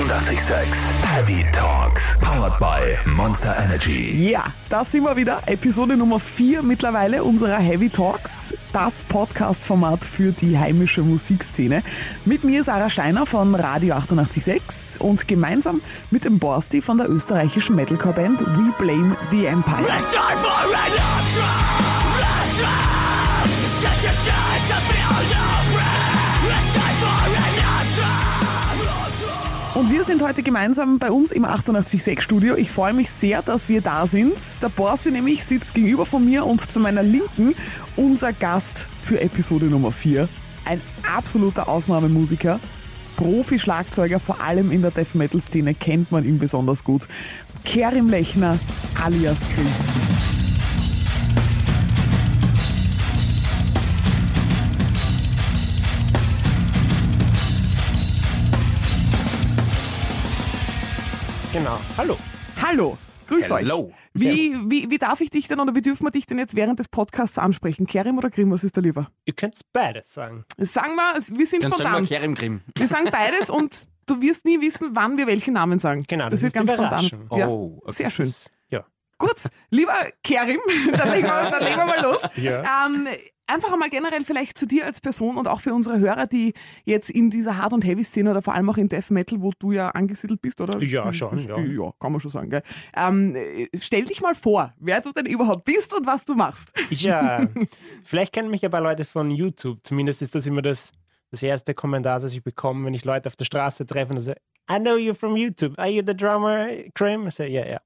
886 Heavy Talks. Powered by Monster Energy. Ja, da sind wir wieder. Episode Nummer 4 mittlerweile unserer Heavy Talks, das Podcast-Format für die heimische Musikszene. Mit mir Sarah Steiner von Radio 886 und gemeinsam mit dem Borsti von der österreichischen Metalcore-Band We Blame the Empire. Und wir sind heute gemeinsam bei uns im 886 Studio. Ich freue mich sehr, dass wir da sind. Der Borsi nämlich sitzt gegenüber von mir und zu meiner Linken unser Gast für Episode Nummer 4. Ein absoluter Ausnahmemusiker. Profi-Schlagzeuger, vor allem in der Death Metal-Szene, kennt man ihn besonders gut. Kerim Lechner alias Krieg. Genau. Hallo. Hallo, grüß Hello. euch. Wie, wie, wie darf ich dich denn oder wie dürfen wir dich denn jetzt während des Podcasts ansprechen? Kerim oder Grimm, was ist da lieber? Ihr könnt beides sagen. Sagen wir, wir sind Dann sagen spontan. wir Kerim Grimm. Wir sagen beides und du wirst nie wissen, wann wir welchen Namen sagen. Genau, das wird ist ganz spontan. Ja, Oh, okay. sehr schön. Ja. Gut, lieber Kerim, dann legen wir, dann legen wir mal los. Ja. Ähm, einfach einmal generell vielleicht zu dir als Person und auch für unsere Hörer, die jetzt in dieser Hard- und Heavy-Szene oder vor allem auch in Death Metal, wo du ja angesiedelt bist, oder? Ja, schon, ja. Ja, kann man schon sagen, gell? Ähm, äh, stell dich mal vor, wer du denn überhaupt bist und was du machst. Ja, vielleicht kennen mich ja ein paar Leute von YouTube. Zumindest ist das immer das, das erste Kommentar, das ich bekomme, wenn ich Leute auf der Straße treffe und sage, I know you from YouTube. Are you the drummer, Krim? Ich sage, ja, ja.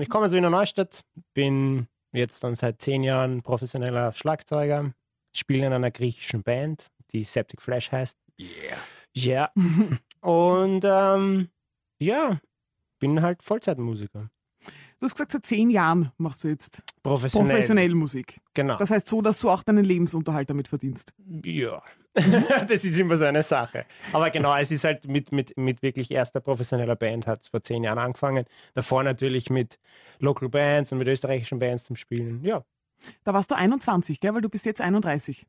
Ich komme aus Wiener Neustadt, bin jetzt dann seit zehn Jahren professioneller Schlagzeuger, spiele in einer griechischen Band, die Septic Flash heißt. Yeah. Ja. Und ähm, ja, bin halt Vollzeitmusiker. Du hast gesagt, seit zehn Jahren machst du jetzt Professionell. professionell Musik. Genau. Das heißt so, dass du auch deinen Lebensunterhalt damit verdienst. Ja, das ist immer so eine Sache. Aber genau, es ist halt mit, mit, mit wirklich erster professioneller Band, hat vor zehn Jahren angefangen. Davor natürlich mit Local Bands und mit österreichischen Bands zum Spielen. Ja, Da warst du 21, gell? Weil du bist jetzt 31.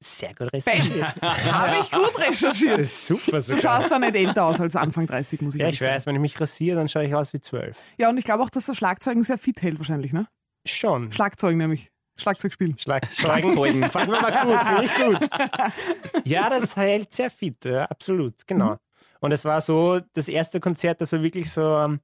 sehr gut recherchiert. Habe ich gut recherchiert. Das ist super Du sogar. schaust da nicht älter aus als Anfang 30, muss ich Ja, ehrlich ich weiß, sagen. wenn ich mich rasiere, dann schaue ich aus wie zwölf. Ja, und ich glaube auch, dass das Schlagzeugen sehr fit hält wahrscheinlich, ne? Schon. Schlagzeugen nämlich. Schlagzeug spielen. Schlag Schlagzeugen. Fand man mal gut, finde ich gut. Ja, das hält sehr fit, ja, absolut, genau. Und es war so, das erste Konzert, das war wirklich so, ähm,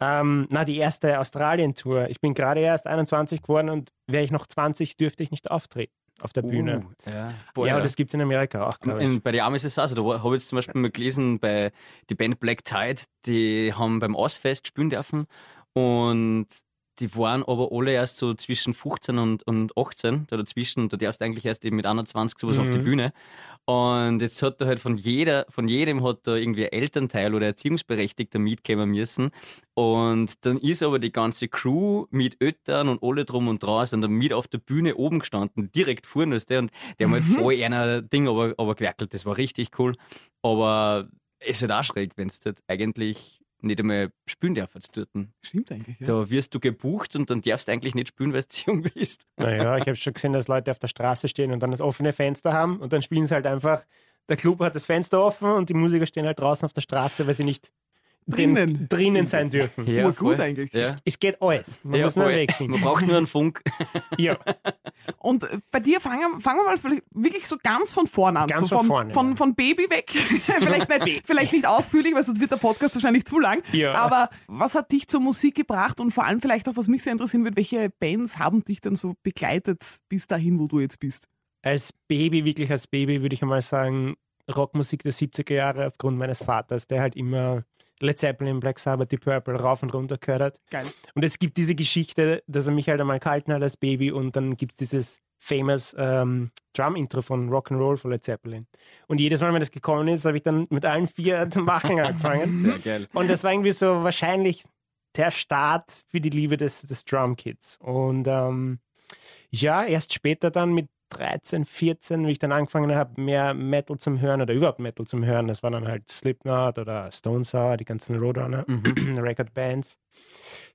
ähm, na, die erste Australien-Tour. Ich bin gerade erst 21 geworden und wäre ich noch 20, dürfte ich nicht auftreten auf der Bühne. Uh, ja. Boah, ja, und das gibt es in Amerika auch, glaube ich. In, bei den Amis ist es auch so. Da habe ich jetzt zum Beispiel mal gelesen, bei die Band Black Tide, die haben beim Ausfest spielen dürfen und die waren aber alle erst so zwischen 15 und, und 18, da dazwischen, und da darfst du eigentlich erst eben mit 21 sowas auf die Mhm. Bühne. Und jetzt hat da halt von jeder, von jedem hat da irgendwie ein Elternteil oder Erziehungsberechtigter mitkommen müssen. Und dann ist aber die ganze Crew mit Eltern und alle drum und dran sind dann mit auf der Bühne oben gestanden, direkt vorne, weißt du, und die haben halt voll einer Ding aber, aber gewerkelt. Das war richtig cool. Aber es ist halt auch schräg, wenn du halt eigentlich nicht einmal spielen darfst dort. Stimmt eigentlich, ja. Da wirst du gebucht und dann darfst du eigentlich nicht spielen, weil du zu jung bist. Naja, ich habe schon gesehen, dass Leute auf der Straße stehen und dann das offene Fenster haben und dann spielen sie halt einfach, der Club hat das Fenster offen und die Musiker stehen halt draußen auf der Straße, weil sie nicht Drinnen. drinnen sein dürfen. Ja, gut voll. eigentlich. Ja. Es geht alles. Man ja, muss nur voll. einen Weg finden. Man braucht nur einen Funk. Ja. Und bei dir fangen, fangen wir mal wirklich so ganz von vorne an. Ganz so von vom, vorne, von, ja. von Baby weg. vielleicht, nicht, vielleicht nicht ausführlich, weil sonst wird der Podcast wahrscheinlich zu lang. Ja. Aber was hat dich zur Musik gebracht und vor allem vielleicht auch, was mich sehr interessieren wird, welche Bands haben dich denn so begleitet bis dahin, wo du jetzt bist? Als Baby, wirklich als Baby, würde ich einmal sagen, Rockmusik der 70er Jahre aufgrund meines Vaters, der halt immer Led Zeppelin, Black Sabbath, Deep Purple rauf und runter gehört hat. Geil. Und es gibt diese Geschichte, dass er mich halt einmal gehalten hat als Baby und dann gibt es dieses famous ähm, Drum-Intro von Rock'n'Roll von Led Zeppelin. Und jedes Mal, wenn das gekommen ist, habe ich dann mit allen vier zu machen angefangen. Sehr geil. Und das war irgendwie so wahrscheinlich der Start für die Liebe des, des Drum-Kits. Und ähm, ja, erst später dann mit 13, 14, wie ich dann angefangen habe, mehr Metal zum Hören oder überhaupt Metal zum Hören. Das war dann halt Slipknot oder Stone Sour, die ganzen Roadrunner Record Bands.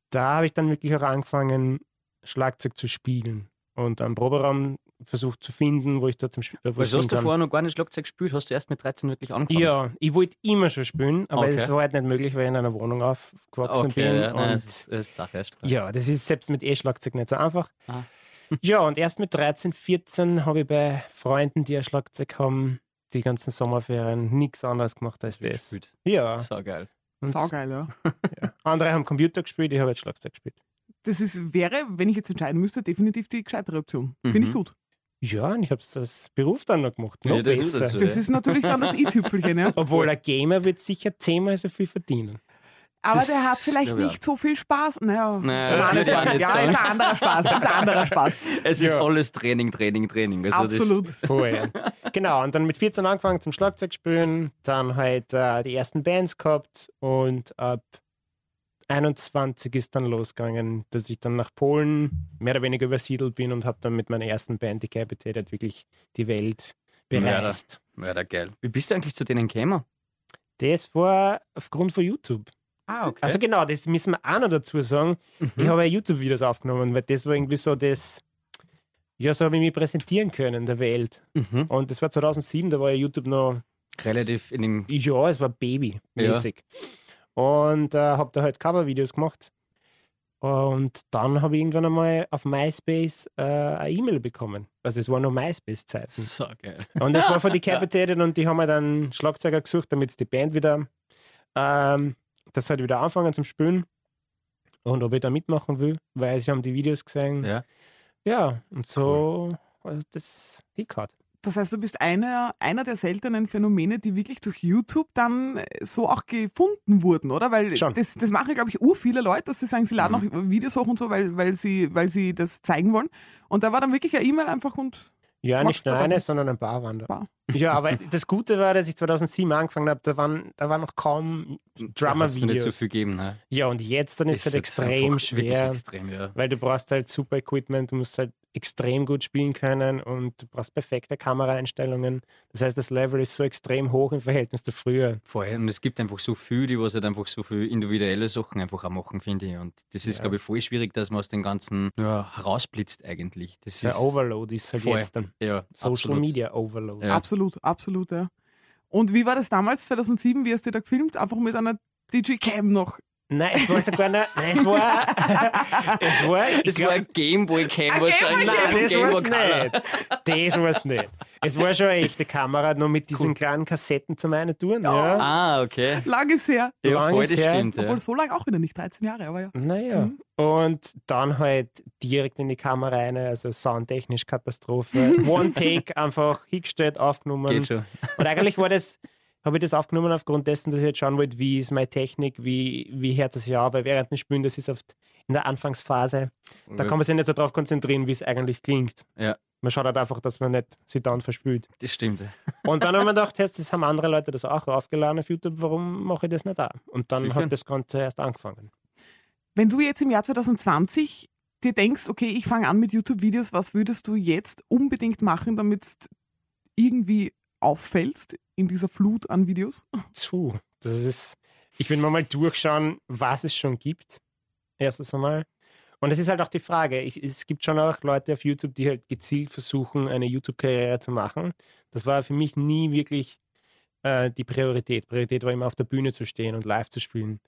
Da habe ich dann wirklich auch angefangen, Schlagzeug zu spielen. und einen Proberaum versucht zu finden, wo ich dort zum Spiel. Also hast du vorher noch gar nicht Schlagzeug gespielt? Hast du erst mit 13 wirklich angefangen? Ja, ich wollte immer schon spielen, aber Okay. es war halt nicht möglich, weil ich in einer Wohnung aufgewachsen Okay, bin. ja, nein, und das ist, das ist Sache erst. ja, das ist selbst mit E-Schlagzeug nicht so einfach. Ah. Ja, und erst mit 13, 14 habe ich bei Freunden, die ein Schlagzeug haben, die ganzen Sommerferien nichts anderes gemacht als das. Gespielt. Ja. So geil. Und Saugeil, ja. Andere haben Computer gespielt, ich habe jetzt Schlagzeug gespielt. Das ist, wäre, wenn ich jetzt entscheiden müsste, definitiv die gescheitere Option. Finde ich Mhm. gut. Ja, und ich habe es als Beruf dann noch gemacht. Noch Ja, das ist so. Das ist natürlich dann das i-Tüpfelchen, ja. Obwohl ein Gamer wird sicher zehnmal so viel verdienen. Aber Das der hat vielleicht ich nicht so viel Spaß. Naja, Naja, das ich auch nicht ja, sagen. ist ein anderer Spaß. Ist ein anderer Spaß. Es ist Ja. alles Training, Training, Training. Also Absolut. Voll. genau, und dann mit 14 angefangen zum Schlagzeug spielen, dann halt äh, die ersten Bands gehabt und ab 21 ist dann losgegangen, dass ich dann nach Polen mehr oder weniger übersiedelt bin und habe dann mit meiner ersten Band Decapitated wirklich die Welt bereist. Das wäre geil. Wie bist du eigentlich zu denen gekommen? Das war aufgrund von YouTube. Ah, okay. Also genau, das müssen wir auch noch dazu sagen. Ich habe ja YouTube-Videos aufgenommen, weil das war irgendwie so das, ja, so habe ich mich präsentieren können der Welt. mhm. Und das war 2007, da war ja YouTube noch Relativ in dem. Ja, es war Baby-mäßig. Und äh, habe da halt Covervideos gemacht. Und dann habe ich irgendwann einmal auf MySpace äh, eine E-Mail bekommen. Also es war noch MySpace-Zeiten. So geil. Und das war von Decapitated und die haben mir dann Schlagzeuger gesucht, damit die Band wieder ähm, das halt wieder anfangen zum Spielen. Und ob ich da mitmachen will, weil sie haben die Videos gesehen. Ja. Ja, und so hat das hingehauen. Das heißt, du bist einer, einer der seltenen Phänomene, die wirklich durch YouTube dann so auch gefunden wurden, oder? Weil Schon. das, das machen, glaube ich, ur viele Leute, dass sie sagen, sie laden Mhm. auch Videos hoch und so, weil, weil, sie, weil sie das zeigen wollen. Und da war dann wirklich eine E-Mail einfach und Ja, nicht nur eine, sondern ein paar waren da. Paar. Ja, aber das Gute war, dass ich 2007 angefangen habe, da waren, da waren noch kaum Drummer-Videos. nicht so viel gegeben. Ne? Ja, und jetzt dann ist es halt extrem schwer, Extrem, ja. weil du brauchst halt super Equipment, du musst halt extrem gut spielen können und du brauchst perfekte Kameraeinstellungen. Das heißt, das Level ist so extrem hoch im Verhältnis zu früher. Vorher, und es gibt einfach so viel, die was halt einfach so viel individuelle Sachen einfach auch machen, finde ich. Und das ist, Ja. glaube ich, voll schwierig, dass man aus dem Ganzen ja, herausblitzt eigentlich. Das Der ist, Overload ist halt voll. jetzt dann. Ja, Social absolut. Media Overload. Ja. absolut, absolut, ja. Und wie war das damals, 2007, wie hast du da gefilmt? Einfach mit einer Digicam noch. Nein, es war sogar nicht, nein, es war, es war, Das glaub- war ein Gameboy-Cam Ein wahrscheinlich. Nein, Ein das Color. nicht. Das war's nicht. Es war schon eine echte Kamera, nur mit diesen kleinen Kassetten zum einen tun. Ja. Ah, okay. Lang ist her. Ja, Lang voll, ist das her. stimmt. Ja. Obwohl so lange auch wieder nicht, 13 Jahre, aber ja. Naja. Mhm. Und dann halt direkt in die Kamera rein, also soundtechnisch Katastrophe. One Take einfach hingestellt, aufgenommen. Geht schon. Und eigentlich war das, habe ich das aufgenommen aufgrund dessen, dass ich jetzt schauen wollte, wie ist meine Technik, wie, wie hört es sich an, weil während dem Spielen, das ist oft in der Anfangsphase, da kann man sich nicht so drauf konzentrieren, wie es eigentlich klingt. Ja. Man schaut halt einfach, dass man nicht sich dann verspült. Das stimmt. Und dann haben wir gedacht, jetzt, das haben andere Leute das auch aufgeladen auf YouTube, warum mache ich das nicht da? Und dann hat das Ganze erst angefangen. Wenn du jetzt im Jahr 2020 dir denkst, okay, ich fange an mit YouTube-Videos, was würdest du jetzt unbedingt machen, damit du irgendwie auffällst in dieser Flut an Videos? Puh, das ist. Ich will mal durchschauen, was es schon gibt. Erstens einmal. Und es ist halt auch die Frage. Ich, es gibt schon auch Leute auf YouTube, die halt gezielt versuchen, eine YouTube-Karriere zu machen. Das war für mich nie wirklich äh, die Priorität. Priorität war immer auf der Bühne zu stehen und live zu spielen.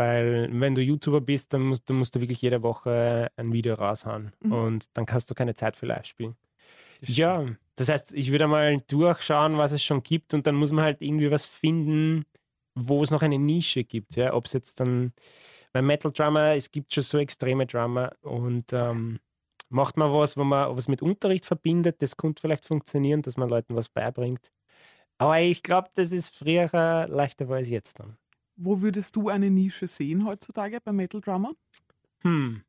Weil wenn du YouTuber bist, dann musst, dann musst du wirklich jede Woche ein Video raushauen. Mhm. Und dann hast du keine Zeit für Live-Spielen. Ja, das heißt, ich würde mal durchschauen, was es schon gibt und dann muss man halt irgendwie was finden, wo es noch eine Nische gibt. Ja? Ob es jetzt dann bei Metal Drummer, es gibt schon so extreme Drummer und ähm, macht man was, wo man was mit Unterricht verbindet, das könnte vielleicht funktionieren, dass man Leuten was beibringt. Aber ich glaube, das ist früher leichter war als jetzt dann. Wo würdest du eine Nische sehen heutzutage bei Metal Drummer? Hm.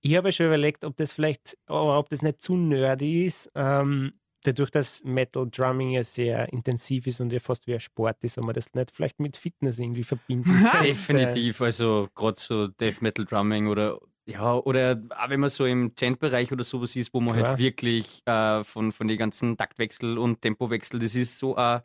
Ich habe schon überlegt, ob das vielleicht, aber ob das nicht zu nerdy ist. Ähm, dadurch, dass Metal Drumming ja sehr intensiv ist und ja fast wie ein Sport ist, ob man das nicht vielleicht mit Fitness irgendwie verbinden könnte. Definitiv, also gerade so Death Metal Drumming oder ja, oder auch wenn man so im Gent-Bereich oder sowas ist, wo man Klar. halt wirklich äh, von, von den ganzen Taktwechsel und Tempowechsel, das ist so äh,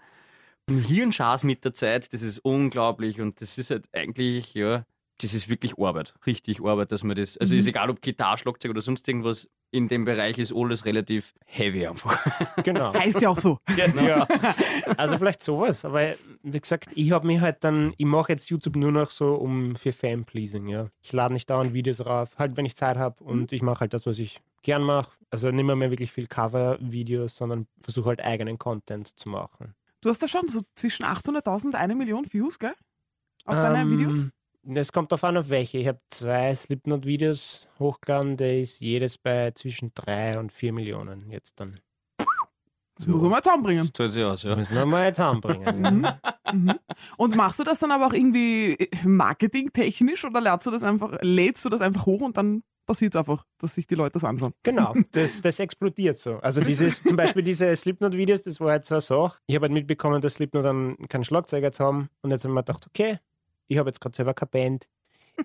ein Hirnschaß mit der Zeit, das ist unglaublich und das ist halt eigentlich, ja, das ist wirklich Arbeit, richtig Arbeit, dass man das, also ist egal ob Gitarre, Schlagzeug oder sonst irgendwas, in dem Bereich ist alles relativ heavy einfach. Genau. Heißt ja auch so. ja. Also vielleicht sowas, aber wie gesagt, ich habe mich halt dann, ich mache jetzt YouTube nur noch so um für Fan-Pleasing, ja. Ich lade nicht dauernd Videos rauf, halt wenn ich Zeit habe und ich mache halt das, was ich gern mache. Also nicht mehr, mehr wirklich viel Cover-Videos, sondern versuche halt eigenen Content zu machen. Du hast da schon so zwischen 800.000 und eine Million Views, gell? Auf deine Ähm, Videos? Es kommt darauf an, auf welche. Ich habe zwei Slipknot-Videos hochgeladen, der ist jedes bei zwischen drei und vier Millionen jetzt dann. Das muss man mal zusammenbringen. Zahlt sich aus, ja. Müssen wir mal jetzt anbringen. Und machst du das dann aber auch irgendwie marketingtechnisch oder lädst du das einfach, lädst du das einfach hoch und dann passiert es einfach, dass sich die Leute das anschauen? Genau, das, das explodiert so. Also dieses, zum Beispiel diese Slipknot-Videos, das war halt so eine Sache. Ich habe halt mitbekommen, dass Slipknot dann keinen Schlagzeuger haben und jetzt haben wir gedacht, okay, ich habe jetzt gerade selber keine Band.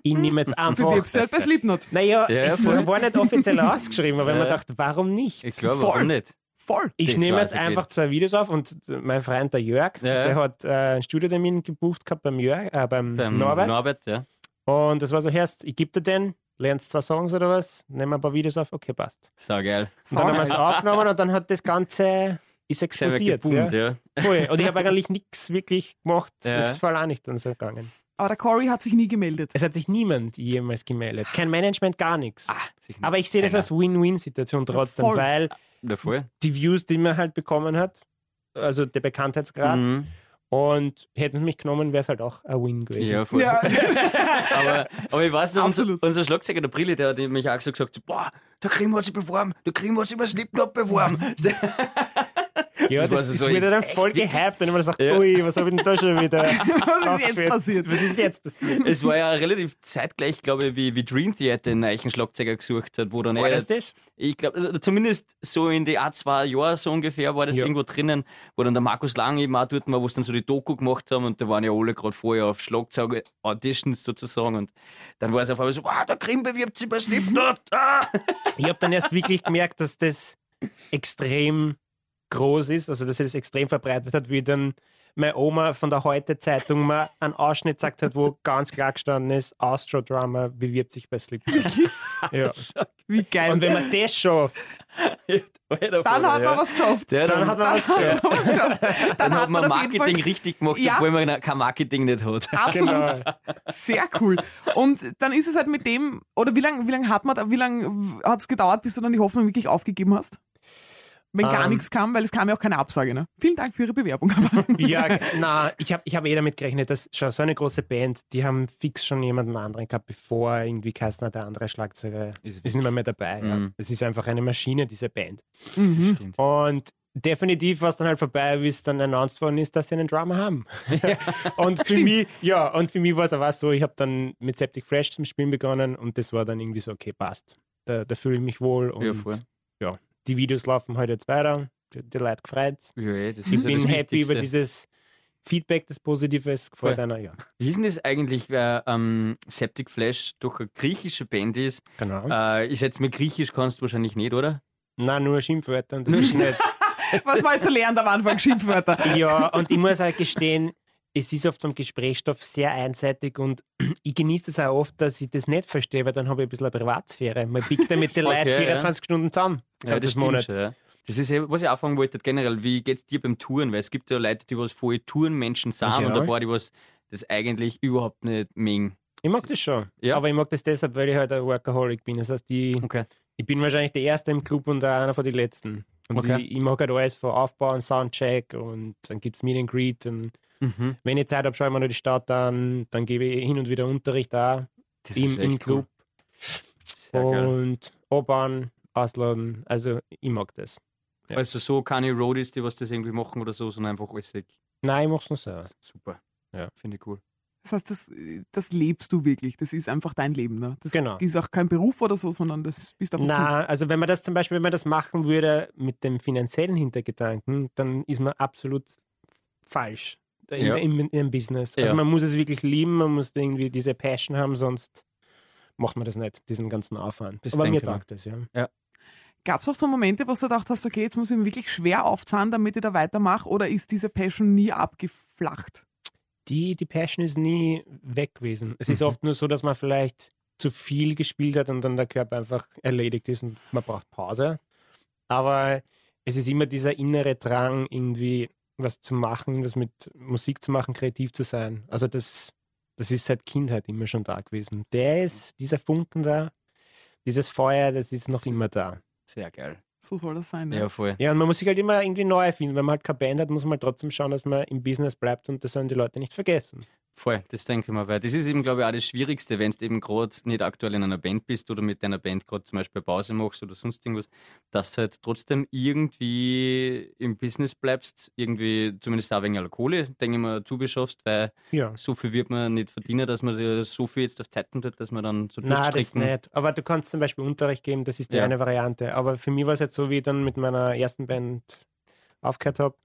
Ich nehme jetzt einfach. Bewirbst du halt bei Slipknot. Naja, Ja, es voll. war nicht offiziell ausgeschrieben, aber wenn man Ja. dachte, warum nicht? Ich glaube, Voll. warum nicht? Voll. Ich Das nehme jetzt ich einfach nicht. zwei Videos auf und mein Freund der Jörg, Ja. der hat äh, einen Studiotermin gebucht gehabt beim Jörg, äh, beim, Beim Norbert. Norbert, ja. Und das war so, Herst, ich gebe dir den, lernst zwei Songs oder was, nehmen ein paar Videos auf, okay, passt. Sau geil. Und dann haben wir es aufgenommen und dann hat das Ganze ist explodiert. geboomt, Ja. ja. Und ich habe eigentlich nichts wirklich gemacht. Ja. Das ist voll auch nicht dann so gegangen. Aber der Cory hat sich nie gemeldet. Es hat sich niemand jemals gemeldet. Kein Management, gar nichts. Ah, Aber ich sehe das als Win-Win-Situation trotzdem, voll. weil Ja, voll. die Views, die man halt bekommen hat, also der Bekanntheitsgrad, Mhm. Und hätten sie mich genommen, wäre es halt auch ein Win gewesen. Ja, voll. Ja, aber, aber ich weiß noch, unser, unser Schlagzeuger, der Brille, der hat mich auch so gesagt, boah, der Krim hat sich beworben, der Krim hat sich über Slipknot beworben. Ja, Das das, war so ist so jetzt dann voll gehypt und immer gesagt, Ja. ui, was habe ich denn da schon wieder was ist jetzt passiert? Was ist jetzt passiert? es war ja relativ zeitgleich, glaube ich, wie, wie Dream Theater einen neuen Schlagzeuger gesucht hat, wo dann War das das? ich glaube, also zumindest so in die ein, zwei Jahre so ungefähr war das Ja. irgendwo drinnen, wo dann der Markus Lang eben auch dort war, wo sie dann so die Doku gemacht haben und da waren ja alle gerade vorher auf Schlagzeug-Auditions sozusagen und dann war es auf einmal so, ah, der Krim bewirbt sich bei Slipknot. Ah. Ich habe dann erst wirklich gemerkt, dass das extrem groß ist, also dass er das extrem verbreitet hat, wie dann meine Oma von der Heute-Zeitung mal einen Ausschnitt gesagt hat, wo ganz klar gestanden ist, Astro-Drama bewirbt sich bei Slipknot. ja. Wie geil. Und wenn man das schafft, dann hat man was geschafft. Ja, dann hat man was Dann geschafft. hat man was geschafft. Dann, Dann hat man Marketing richtig gemacht, Ja. obwohl man kein Marketing nicht hat. absolut Genau. sehr cool. Und dann ist es halt mit dem, oder wie lange wie lang hat man, da- wie lange hat es gedauert, bis du dann die Hoffnung wirklich aufgegeben hast? Wenn gar Ähm. nichts kam, weil es kam ja auch keine Absage. Ne? Vielen Dank für Ihre Bewerbung. Ja, na, ich habe ich hab eh damit gerechnet, dass schon so eine große Band, die haben fix schon jemanden anderen gehabt, bevor irgendwie Kaistner, der andere Schlagzeuger, Ist ist, nicht mehr, mehr dabei. Ja. Mhm. Es ist einfach eine Maschine, diese Band. Mhm. Und definitiv war es dann halt vorbei, wie es dann announced worden ist, dass sie einen Drummer haben. und für Stimmt. mich, ja, und für mich war es aber so, ich habe dann mit Septic Fresh zum Spielen begonnen und das war dann irgendwie so, okay, passt. Da, da fühle ich mich wohl und Ja, voll. ja, die Videos laufen heute jetzt weiter. Die, die Leute gefreut. Ja, eh, das Ich ist ja bin das happy Wichtigste. über dieses Feedback, das Positives gefällt Voll. einer, ja. Wie ist denn das eigentlich, weil ähm, Septic Flash doch eine griechische Band ist? Genau. Äh, ich schätze, mit Griechisch kannst du wahrscheinlich nicht, oder? Nein, nur Schimpfwörter und das ist nicht. Was war jetzt so lernen am Anfang? Schimpfwörter. Ja, und ich muss auch gestehen, es ist oft am Gesprächsstoff sehr einseitig und ich genieße es auch oft, dass ich das nicht verstehe, weil dann habe ich ein bisschen eine Privatsphäre. Man biegt ja mit den Okay, Leuten ja. 24 Stunden zusammen. Ja, das stimmt ja. Das ist ja, was ich auch fragen wollte, generell, wie geht's dir beim Touren? Weil es gibt ja Leute, die was voll Tourenmenschen sind Ja. und ein paar, die was das eigentlich überhaupt nicht mengen. Ich mag das schon. Ja. Aber ich mag das deshalb, weil ich halt ein Workaholic bin. Das heißt, ich, Okay. ich bin wahrscheinlich der Erste im Club und auch einer von den Letzten. Und Okay. ich, ich mag halt alles von Aufbau und Soundcheck und dann gibt es Meet and Greet. Und Mhm. wenn ich Zeit habe, schaue ich mir noch die Stadt an. Dann gebe ich hin und wieder Unterricht auch Das im, im Club. Cool. Und Obern, ausladen. Also ich mag das. ja. Also so keine Roadies, die was das irgendwie machen oder so, sondern einfach alles weg. Nein, ich mach's nur so. Super. Ja. Finde ich cool. Das heißt, das, das lebst du wirklich. Das ist einfach dein Leben. Ne? Das Genau. ist auch kein Beruf oder so, sondern das bist einfach Na, also wenn man das zum Beispiel, wenn man das machen würde mit dem finanziellen Hintergedanken, dann ist man absolut falsch in, Ja. in, in, im Business. Also Ja. man muss es wirklich lieben, man muss irgendwie diese Passion haben, sonst macht man das nicht, diesen ganzen Aufwand. Das Aber mir taugt das, ja. Gab es auch so Momente, wo du gedacht hast, okay, jetzt muss ich mir wirklich schwer aufzahlen, damit ich da weitermache? Oder ist diese Passion nie abgeflacht? die, die Passion ist nie weg gewesen. Es ist Mhm. oft nur so, dass man vielleicht zu viel gespielt hat und dann der Körper einfach erledigt ist und man braucht Pause. Aber es ist immer dieser innere Drang, irgendwie was zu machen, was mit Musik zu machen, kreativ zu sein. Also das, das ist seit Kindheit immer schon da gewesen. Der ist, dieser Funken da, dieses Feuer, das ist noch immer da. Sehr geil. So soll das sein. Ja, Ja. voll. Ja, und man muss sich halt immer irgendwie neu erfinden. Wenn man halt keine Band hat, muss man halt trotzdem schauen, dass man im Business bleibt und das sollen die Leute nicht vergessen. Voll, das denke ich mal, weil das ist eben, glaube ich, auch das Schwierigste, wenn du eben gerade nicht aktuell in einer Band bist oder mit deiner Band gerade zum Beispiel Pause machst oder sonst irgendwas, dass du halt trotzdem irgendwie im Business bleibst, irgendwie zumindest auch wegen Kohle, denke ich mal, zubeschaffst, weil Ja. so viel wird man nicht verdienen, dass man dir so viel jetzt auf Zeiten tut, dass man dann so Nein, das nicht. Aber du kannst zum Beispiel Unterricht geben, das ist die Ja. eine Variante. Aber für mich war es jetzt so, wie ich dann mit meiner ersten Band aufgehört habe,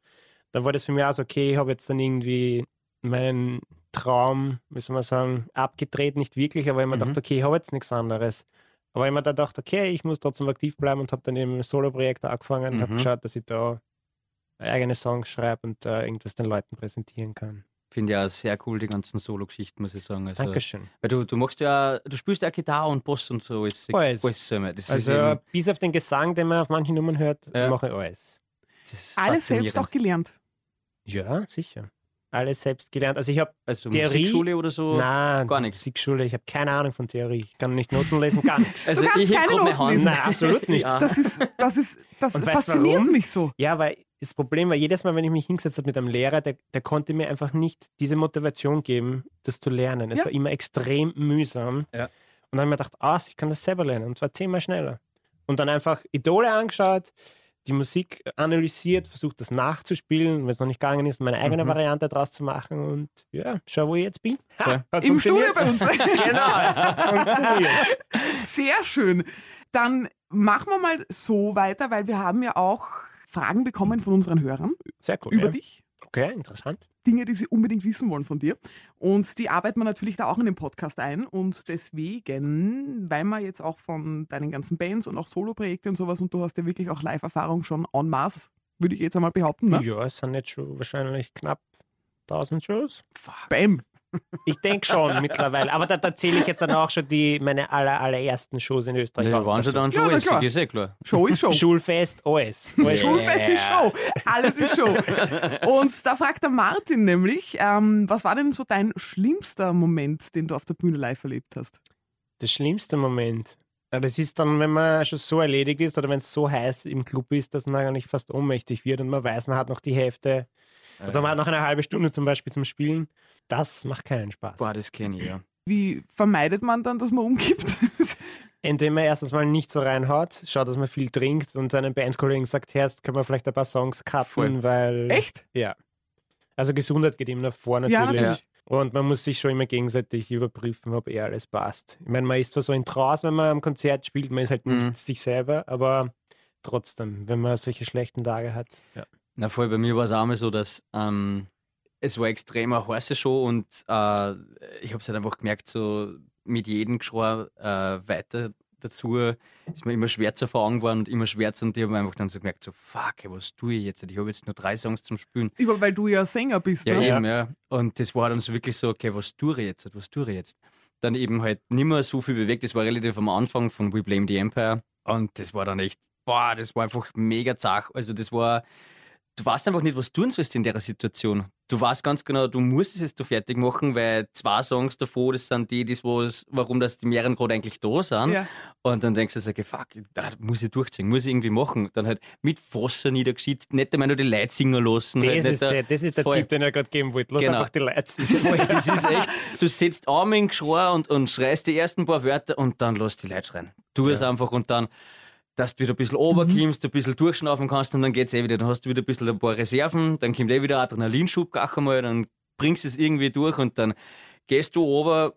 dann war das für mich auch so, okay, ich habe jetzt dann irgendwie meinen Traum, wie soll man sagen, abgedreht, nicht wirklich, aber ich habe mir Mhm. gedacht, okay, ich habe jetzt nichts anderes. Aber ich habe mir dann gedacht, okay, ich muss trotzdem aktiv bleiben und habe dann eben ein Solo-Projekt angefangen und habe Mhm. geschaut, dass ich da eigene Songs schreibe und äh, irgendwas den Leuten präsentieren kann. Finde ich auch sehr cool, die ganzen Solo-Geschichten, muss ich sagen. Also, Dankeschön. weil du, du machst ja, du spielst ja Gitarre und Bass und so. Ist, Alles. Das Also eben, bis auf den Gesang, den man auf manchen Nummern hört, Ja. mache ich alles. Alles selbst auch gelernt. Ja, sicher. Alles selbst gelernt. Also ich habe Also Theorie- Musikschule oder so? Nein, gar nichts. Musikschule, ich habe keine Ahnung von Theorie. Ich kann nicht Noten lesen, gar nichts. Also kannst ich keine Noten Hand. lesen. Nein, absolut nicht. Ja. Das ist, das ist, das Und weißt fasziniert warum? mich so. Ja, weil das Problem war, jedes Mal, wenn ich mich hingesetzt habe mit einem Lehrer, der, der konnte mir einfach nicht diese Motivation geben, das zu lernen. Es Ja. war immer extrem mühsam. Ja. Und dann habe ich mir gedacht, ah, ich kann das selber lernen. Und zwar zehnmal schneller. Und dann einfach Idole angeschaut, die Musik analysiert, versucht das nachzuspielen, wenn es noch nicht gegangen ist, meine eigene Mhm. Variante daraus zu machen. Und ja, schau, wo ich jetzt bin. Hat Im Studio bei uns. genau, es hat funktioniert. Sehr schön. Dann machen wir mal so weiter, weil wir haben ja auch Fragen bekommen von unseren Hörern Sehr cool. über ja. dich. Okay, interessant. Dinge, die sie unbedingt wissen wollen von dir. Und die arbeiten wir natürlich da auch in den Podcast ein. Und deswegen, weil wir jetzt auch von deinen ganzen Bands und auch Solo-Projekte und sowas und du hast ja wirklich auch Live-Erfahrung schon en masse, würde ich jetzt einmal behaupten. Ne? Ja, es sind jetzt schon wahrscheinlich knapp 1000 Shows. Bam. Ich denke schon mittlerweile. Aber da, da zähle ich jetzt dann auch schon die, meine aller, allerersten Shows in Österreich. Ja, auch waren schon dann Ja, schon na alles, klar. ist eh klar. Show ist Show. Schulfest, alles. alles. Schulfest ist Show. Alles ist Show. Und da fragt der Martin nämlich, ähm, was war denn so dein schlimmster Moment, den du auf der Bühne live erlebt hast? Der schlimmste Moment. Ja, das ist dann, wenn man schon so erledigt ist oder wenn es so heiß im Club ist, dass man eigentlich fast ohnmächtig wird und man weiß, man hat noch die Hälfte. Also man hat noch eine halbe Stunde zum Beispiel zum Spielen. Das macht keinen Spaß. Boah, das kenne ich, ja. Wie vermeidet man dann, dass man umkippt? Indem man erstens mal nicht so reinhaut, schaut, dass man viel trinkt und seinen Bandkollegen sagt, Herst, können wir vielleicht ein paar Songs cutten, Voll. weil... Echt? Ja. Also Gesundheit geht immer vor natürlich. Ja, natürlich. Und man muss sich schon immer gegenseitig überprüfen, ob eh alles passt. Ich meine, man ist zwar so in Trance, wenn man am Konzert spielt, man ist halt Mhm. nicht sich selber, aber trotzdem, wenn man solche schlechten Tage hat. Ja. Na voll, bei mir war es auch mal so, dass ähm, es war extrem eine heiße Show und äh, ich habe es halt einfach gemerkt, so mit jedem Geschrei äh, weiter dazu ist mir immer schwärzer vor Augen geworden und immer schwärzer und ich habe einfach dann so gemerkt, so fuck, ey, was tue ich jetzt? Ich habe jetzt nur drei Songs zum Spielen. Über, weil du ja Sänger bist, Ja, ne? eben, ja. Und das war dann so wirklich so, okay, was tue ich jetzt? Was tue ich jetzt? Dann eben halt nicht mehr so viel bewegt. Das war relativ am Anfang von We Blame the Empire. Und das war dann echt, boah, das war einfach mega zach. Also das war, du weißt einfach nicht, was du tun sollst in der Situation. Du weißt ganz genau, du musst es jetzt fertig machen, weil zwei Songs davor, das sind die, das was, warum das die mehreren gerade eigentlich da sind. Ja. Und dann denkst du so, okay, fuck, da muss ich durchziehen, muss ich irgendwie machen. Dann halt mit Wasser niedergeschickt, nicht einmal nur die Leute singen lassen. halt Das, nicht ist der, das ist der voll. Tipp, den er gerade geben wollte. Lass Genau. einfach die Leute singen. Das ist echt, du setzt Arme in Geschrei und, und schreist die ersten paar Wörter und dann lass die Leute schreien. Tu es einfach und dann, dass du wieder ein bisschen runterkommst, ein bisschen durchschnaufen kannst und dann geht's eh wieder. Dann hast du wieder ein bisschen ein paar Reserven, dann kommt eh wieder Adrenalinschub gleich einmal, dann bringst du es irgendwie durch und dann gehst du runter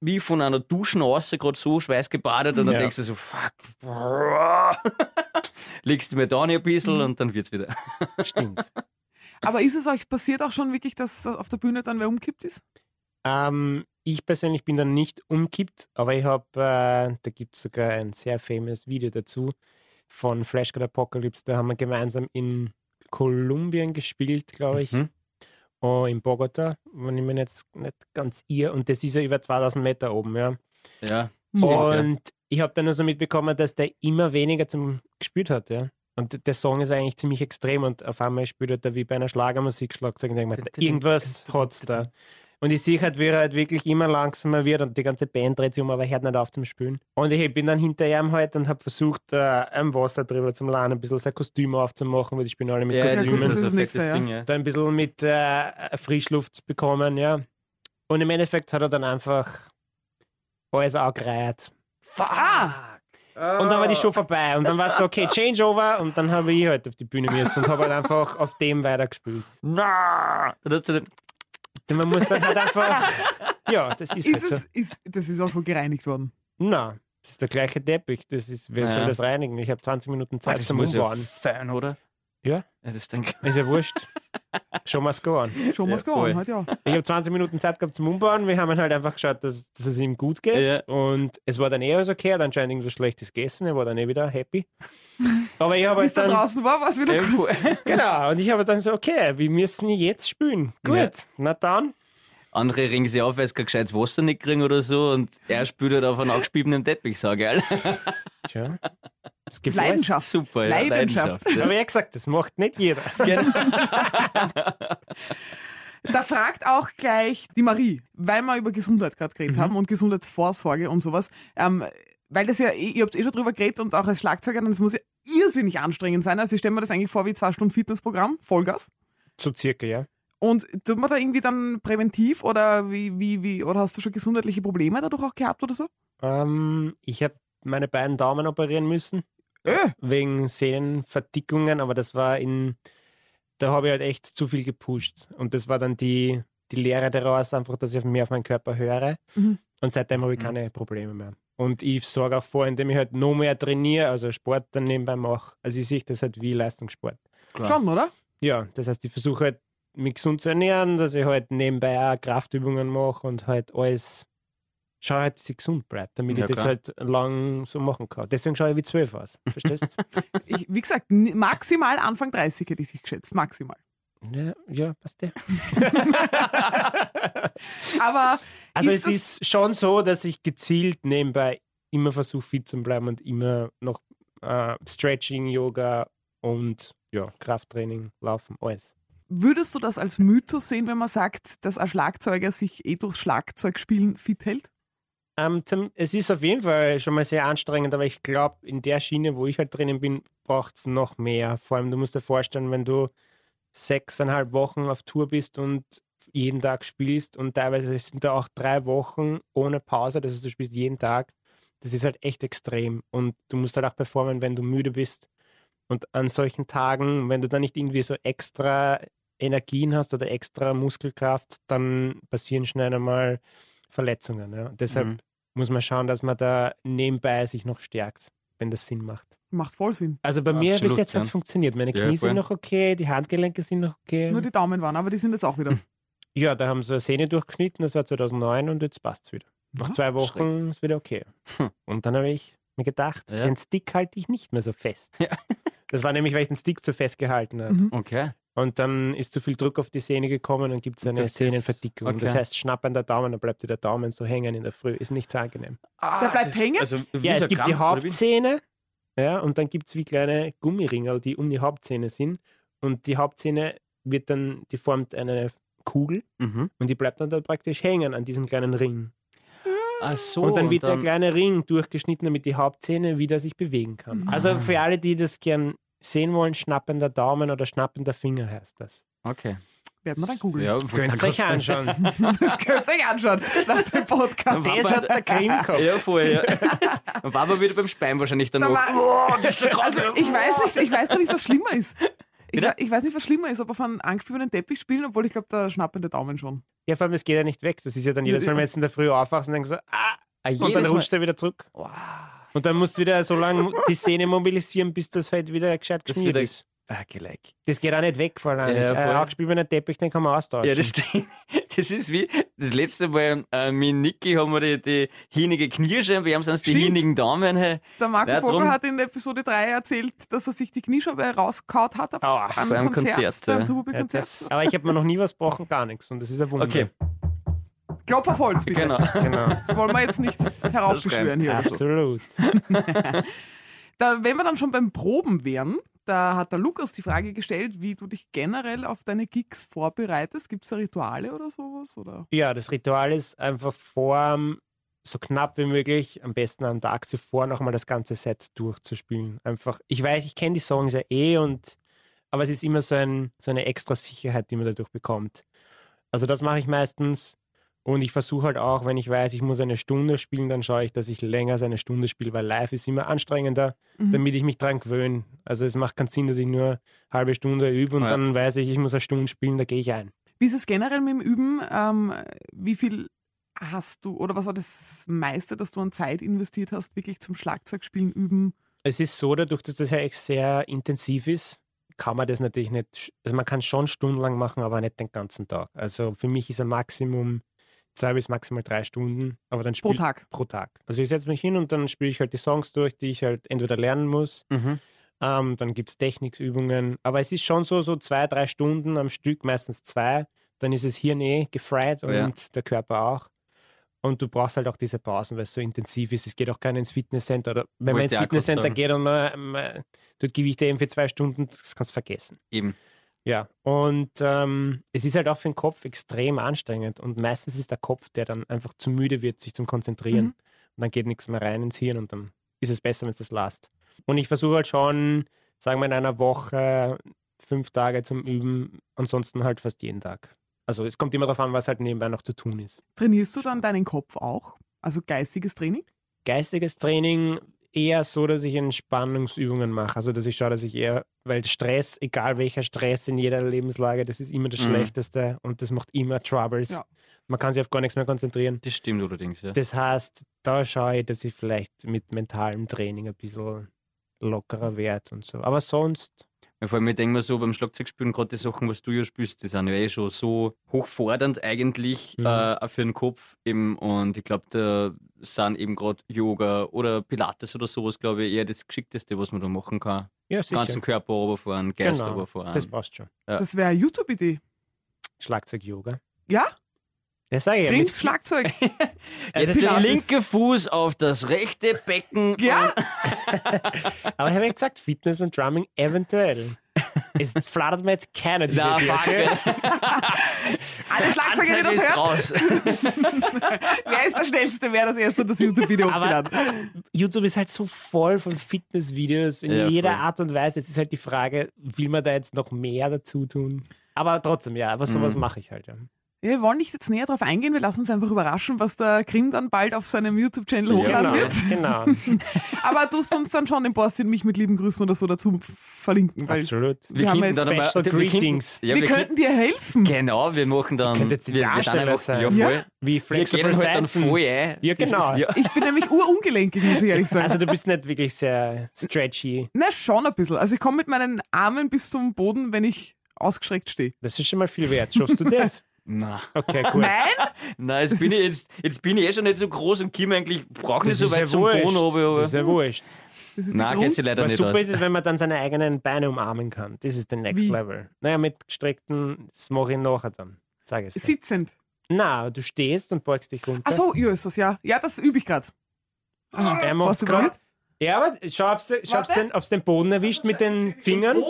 wie von einer Duschen raus, gerade so schweißgebadet und dann Ja. denkst du so, fuck, legst du mir da nicht ein bisschen und dann wird's wieder. Stimmt. Aber ist es euch passiert auch schon wirklich, dass auf der Bühne dann wer umkippt ist? Ähm, ich persönlich bin dann nicht umkippt, aber ich habe, äh, da gibt es sogar ein sehr famous Video dazu von Flash God Apocalypse. Da haben wir gemeinsam in Kolumbien gespielt, glaube ich. Mhm. oh, in Bogota, wenn ich mir jetzt nicht ganz irre. Und das ist ja über 2000 Meter oben, ja. Ja. Und ich habe dann also mitbekommen, dass der immer weniger zum gespielt hat, ja. Und der Song ist eigentlich ziemlich extrem und auf einmal spielt er wie bei einer Schlagermusik Schlagzeug und denke mir, irgendwas hat's da. Und ich sehe halt, wie er halt wirklich immer langsamer wird und die ganze Band dreht sich um, aber er hört nicht auf zum Spielen. Und ich bin dann hinter ihm halt und habe versucht, äh, ein Wasser drüber zu laden, ein bisschen sein Kostüm aufzumachen, weil die spielen alle mit Ja, das ist, Kostümen. das ist ein das Nächste, ja. Ding, ja. Da ein bisschen mit äh, Frischluft zu bekommen, ja. Und im Endeffekt hat er dann einfach alles angereiht. Ah! Und dann war die Show vorbei und dann war es so, okay, Changeover und dann habe ich halt auf die Bühne müssen und habe halt einfach auf dem weitergespielt. Na! Man muss dann halt einfach, ja, das ist, halt Ist so. es, ist, das ist auch schon gereinigt worden. Na, das ist der gleiche Teppich. Das ist, wer Ja. soll das reinigen? Ich habe 20 Minuten Ah, Zeit das zum muss ja Umbauen. fein, oder? Ja. Ja, das denke Ist ja wurscht. Schon mal go on. Schon Ja, was gehauen, voll. halt ja. Ich habe 20 Minuten Zeit gehabt zum Umbauen. Wir haben halt einfach geschaut, dass, dass es ihm gut geht. Und es war dann eh alles okay. Er hat anscheinend irgendwas Schlechtes gegessen. Er war dann eh wieder happy. Aber ich habe Bis halt dann. draußen war, war es wieder gut. Genau. Und ich habe dann so, okay, wir müssen jetzt spielen. Gut. Ja. Na dann. Andere ringen sich auf, weil sie kein gescheites Wasser nicht kriegen oder so und er spielt halt auf einem angespielten Teppich, sage ich. Tja. Es gibt Leidenschaft. Super, ja. Leidenschaft. alles. Aber wie gesagt, das macht nicht jeder. Da fragt auch gleich die Marie, weil wir über Gesundheit gerade geredet Mhm. haben und Gesundheitsvorsorge und sowas. Ähm, weil das ja, ihr habt eh schon drüber geredet und auch als Schlagzeuger, das muss ja irrsinnig anstrengend sein. Also ich stelle mir das eigentlich vor wie zwei Stunden Fitnessprogramm, Vollgas. So circa, ja. Und tut man da irgendwie dann präventiv oder wie, wie, wie, oder hast du schon gesundheitliche Probleme dadurch auch gehabt oder so? Ähm, ich habe meine beiden Daumen operieren müssen. Äh, wegen Sehnenverdickungen, aber das war in, da habe ich halt echt zu viel gepusht. Und das war dann die, die Lehre daraus, einfach, dass ich mehr auf meinen Körper höre. Mhm. Und seitdem habe ich keine Probleme mehr. Und ich sorge auch vor, indem ich halt noch mehr trainiere, also Sport dann nebenbei mache. Also ich sehe das halt wie Leistungssport. schon, oder? Ja, das heißt, ich versuche halt, mich gesund zu ernähren, dass ich halt nebenbei auch Kraftübungen mache und halt alles schaue halt, dass ich gesund bleibe, damit Ja, ich das klar. halt lang so machen kann. Deswegen schaue ich wie zwölf aus. Verstehst Ich, wie gesagt, maximal Anfang 30 hätte ich dich geschätzt. Maximal. Ja, ja, passt ja. Aber Also ist es ist schon so, dass ich gezielt nebenbei immer versuche, fit zu bleiben und immer noch äh, Stretching, Yoga und ja, Krafttraining, Laufen, alles. würdest du das als Mythos sehen, wenn man sagt, dass ein Schlagzeuger sich eh durch Schlagzeugspielen fit hält? Ähm, zum, es ist auf jeden Fall schon mal sehr anstrengend, aber ich glaube, in der Schiene, wo ich halt drinnen bin, braucht es noch mehr. Vor allem, du musst dir vorstellen, wenn du sechseinhalb Wochen auf Tour bist und jeden Tag spielst und teilweise sind da auch drei Wochen ohne Pause, das heißt, du spielst jeden Tag. Das ist halt echt extrem und du musst halt auch performen, wenn du müde bist. Und an solchen Tagen, wenn du dann nicht irgendwie so extra Energien hast oder extra Muskelkraft, dann passieren schnell einmal Verletzungen. Ja. Deshalb Mhm. Muss man schauen, dass man da nebenbei sich noch stärkt, wenn das Sinn macht. Macht voll Sinn. Also bei mir bis jetzt hat ja. es funktioniert. Meine Ja, Knie voll. sind noch okay, die Handgelenke sind noch okay. Nur die Daumen waren, aber die sind jetzt auch wieder. ja, da haben sie eine Sehne durchgeschnitten, das war 2009 und jetzt passt es wieder. Nach Ja, zwei Wochen ist wieder okay. Hm. Und dann habe ich mir gedacht, Ja. den Stick halte ich nicht mehr so fest. Ja. Das war nämlich, weil ich den Stick zu fest gehalten habe. Mhm. Okay. Und dann ist zu viel Druck auf die Sehne gekommen und gibt es eine Das Sehnenverdickung. okay. Das heißt, schnappern der Daumen, dann bleibt dir der Daumen so hängen in der Früh. Ist nicht so angenehm. Der bleibt hängen? Also, Ja, es gibt die Krampf, wie? Hauptzähne, ja, und dann gibt es wie kleine Gummiringel, die um die Hauptzähne sind. Und die Hauptzähne wird dann, die formt eine Kugel Mhm. und die bleibt dann da praktisch hängen an diesem kleinen Ring. Ach so. und dann wird der kleine Ring durchgeschnitten, damit die Hauptzähne wieder sich bewegen kann. Mhm. Also für alle, die das gern sehen wollen, schnappender Daumen oder schnappender Finger heißt das. Okay. Werden wir dann googeln. Ja, Könnt ihr euch anschauen. Das könnt ihr euch anschauen nach dem Podcast. Das hat der Krim gehabt. Ja, voll, ja. Dann waren wir wieder beim Spein wahrscheinlich dann Da war- also ich weiß nicht, ich weiß nicht, was schlimmer ist. Ich, ich weiß nicht, was schlimmer ist, ob auf einem angespielten Teppich spielen, obwohl ich glaube, da schnappende Daumen schon. Ja, vor allem, es geht ja nicht weg. Das ist ja dann jedes Mal, wenn du jetzt in der Früh aufwachst und denkst so, ah, Ah, und dann rutscht er wieder zurück. Und dann musst du wieder so lange die Sehne mobilisieren, bis das halt wieder gescheit Das geschmiert wieder- ist. Ah, geleck. Das geht auch nicht weg von einem. Ja, Ja, äh, angespielenen Teppich, den kann man austauschen. Ja, das stimmt. Das ist wie das letzte Mal äh, mit Niki haben wir die, die hinige Kniescheibe, wir haben sonst die Stimmt. hinigen Daumen. Hey. Der Marco Ja, drum. hat in Episode 3 erzählt, dass er sich die Kniescheibe rausgehaut hat auf einem beim Konzert, Konzert, beim ja. Turbo Ja, Konzert. das, aber ich habe mir noch nie was gebrochen, gar nichts. Und das ist ein Wunder. Okay, Klopf auf Holz, bitte. genau. Genau. Das wollen wir jetzt nicht heraufbeschwören hier. Absolut. Da, wenn wir dann schon beim Proben wären, da hat der Lukas die Frage gestellt, wie du dich generell auf deine Gigs vorbereitest. Gibt es da Rituale oder sowas? Oder? Ja, das Ritual ist einfach vor, so knapp wie möglich, am besten am Tag zuvor nochmal das ganze Set durchzuspielen. Einfach, ich weiß, ich kenne die Songs ja eh und aber es ist immer so, ein, so eine extra Sicherheit, die man dadurch bekommt. Also das mache ich meistens und ich versuche halt auch, wenn ich weiß, ich muss eine Stunde spielen, dann schaue ich, dass ich länger als eine Stunde spiele, weil live ist immer anstrengender, Mhm. damit ich mich dran gewöhne. Also es macht keinen Sinn, dass ich nur eine halbe Stunde übe und Ja. dann weiß ich, ich muss eine Stunde spielen, da gehe ich ein. Wie ist es generell mit dem Üben? Ähm, wie viel hast du oder was war das meiste, dass du an Zeit investiert hast, wirklich zum Schlagzeugspielen üben? Es ist so, dadurch, dass das ja echt sehr intensiv ist, kann man das natürlich nicht, also man kann schon stundenlang machen, aber nicht den ganzen Tag. Also für mich ist ein Maximum zwei bis maximal drei Stunden, aber dann Pro Tag. Pro Tag. Also ich setze mich hin und dann spiele ich halt die Songs durch, die ich halt entweder lernen muss. Mhm. Ähm, dann gibt es Technikübungen. Aber es ist schon so, so zwei, drei Stunden am Stück, meistens zwei. Dann ist es Hirn eh gefried Oh und ja. der Körper auch. Und du brauchst halt auch diese Pausen, weil es so intensiv ist. Es geht auch keiner ins Fitnesscenter. Oder wenn man Wollte ins ich auch kurz Fitnesscenter geht und man, man tut Gewichte eben für zwei Stunden, das kannst du vergessen. Eben. Ja, und ähm, es ist halt auch für den Kopf extrem anstrengend. Und meistens ist der Kopf, der dann einfach zu müde wird, sich zum Konzentrieren. Mhm. Und dann geht nichts mehr rein ins Hirn und dann ist es besser, wenn es das lasst. Und ich versuche halt schon, sagen wir in einer Woche, fünf Tage zum Üben, ansonsten halt fast jeden Tag. Also es kommt immer darauf an, was halt nebenbei noch zu tun ist. Trainierst du dann deinen Kopf auch? Also geistiges Training? Geistiges Training eher so, dass ich Entspannungsübungen mache. Also dass ich schaue, dass ich eher, weil Stress, egal welcher Stress in jeder Lebenslage, das ist immer das Mhm. Schlechteste und das macht immer Troubles. Ja. Man kann sich auf gar nichts mehr konzentrieren. Das stimmt allerdings, ja. Das heißt, da schaue ich, dass ich vielleicht mit mentalem Training ein bisschen lockerer werde und so. Aber sonst, Vor allem, ich denke mir so, beim Schlagzeugspielen, gerade die Sachen, was du ja spielst, die sind ja eh schon so hochfordernd eigentlich Mhm. äh, auch für den Kopf eben. Und ich glaube, da sind eben gerade Yoga oder Pilates oder sowas, glaube ich, eher das Geschickteste, was man da machen kann. ja, sicher. Ganzen Körper runterfahren, Geist Genau, runterfahren. Das passt schon. Ja. Das wäre eine YouTube-Idee. Schlagzeug-Yoga. Ja? Das sage ich ja. Grimms Schlagzeug. Jetzt Pilates. der linke Fuß auf das rechte Becken. Ja? Aber ich habe ja gesagt, Fitness und Drumming eventuell. es flattert mir jetzt keiner diese Na? Alle Schlagzeuger, die das ist hören. raus. Wer ist der Schnellste, wer das erste das YouTube-Video Aber hochgeladen? YouTube ist halt so voll von Fitnessvideos in Ja, jeder voll. Art und Weise. Jetzt ist halt die Frage, will man da jetzt noch mehr dazu tun? Aber trotzdem, ja, aber sowas Mhm. mache ich halt. Ja. Ja, wir wollen nicht jetzt näher drauf eingehen, wir lassen uns einfach überraschen, was der Grimm dann bald auf seinem YouTube-Channel Ja. hochladen Genau, wird. genau. Aber du tust uns dann schon den Boss mich mit lieben Grüßen oder so dazu verlinken, weil Absolut. Wir haben könnten jetzt dann wir könnten- Greetings. Ja, wir, wir könnten dir helfen. Genau, wir machen dann. Jetzt die wir, wir dann einfach, sein. Ja, Ja. voll. Wie Wir Flexible gehen halt dann voll ein. Ja, genau. Ist, ja. Ich bin nämlich urungelenkig, muss ich ehrlich sagen. Also du bist nicht wirklich sehr stretchy. Na, schon ein bisschen. Also ich komme mit meinen Armen bis zum Boden, wenn ich ausgestreckt stehe. Das ist schon mal viel wert. Schaffst du das? Na, Okay, gut. Nein? nein, jetzt bin, ich jetzt, jetzt bin ich eh schon nicht so groß und Kim eigentlich brauche nicht so weit ja zum wurscht. Boden aber. Das ist ja wurscht. Das ist Nein, Grund. sie leider Aber nicht super aus. ist es, wenn man dann seine eigenen Beine umarmen kann. Das ist der Next Wie? Level. Naja, mit gestreckten, das mache ich nachher dann. Sag es dir. Sitzend. Na, du stehst und beugst dich runter. Ach so, ja, ist das, ja. Ja, das übe ich gerade. Er Was macht's du grad. probiert? Ja, aber schau, ob du Warte. den, ob's den Boden erwischt mit den Fingern.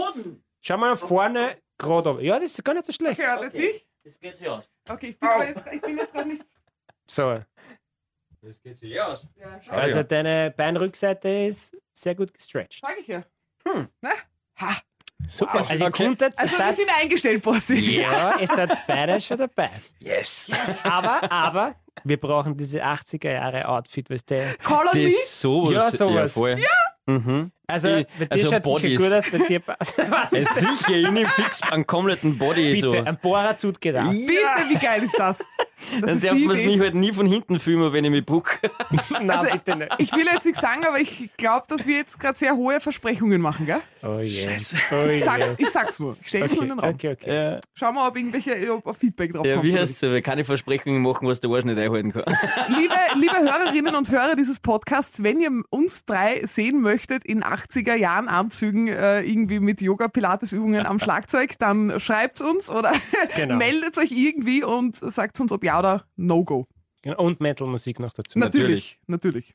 Schau mal vorne gerade oben. Ja, das ist gar nicht so schlecht. Okay, warte, jetzt ich. Das geht sich aus. Okay, ich bin, aber jetzt, ich bin jetzt gerade nicht. So, Das geht sich aus. Ja, also deine Beinrückseite ist sehr gut gestretched. Sag ich ja. Hm. Na? Ha. Super. Also ihr Okay. konntet, Also wir sind eingestellt, Bossi. ja, ihr seid beide schon dabei. Yes. Aber, aber, wir brauchen diese 80er Jahre Outfit, weißt du. Call on me. Das sowas. Ja, sowas. voll. Mhm. Also, Die- bei dir also schaut Bodies. gut aus, bei dir passt. Was Ja, ist sicher, ich nehme fix einen kompletten Body. Bitte, so. ein Bohrer tut geht auch. Bitte, wie geil ist das? Dann ist darf man mich halt nie von hinten filmen, wenn ich mich buck. Nein, Also, bitte nicht. Ich will jetzt nichts sagen, aber ich glaube, dass wir jetzt gerade sehr hohe Versprechungen machen, gell? Oh je. Scheiße. Oh. Ich sag's, ich sag's nur. Ich stell's nur in den Raum. okay, okay. Ja, Schauen wir, ob irgendwelche ob Feedback drauf ja kommt. wie oder heißt es? Keine Versprechungen machen, was der Arsch nicht einhalten kann. Liebe, liebe Hörerinnen und Hörer dieses Podcasts, wenn ihr uns drei sehen möchtet in 80er Jahren Anzügen, äh, irgendwie mit Yoga-Pilates-Übungen am Schlagzeug, dann schreibt uns oder Genau. meldet euch irgendwie und sagt uns, ob ja oder No-Go. Genau, Und Metal-Musik noch dazu. Natürlich, natürlich.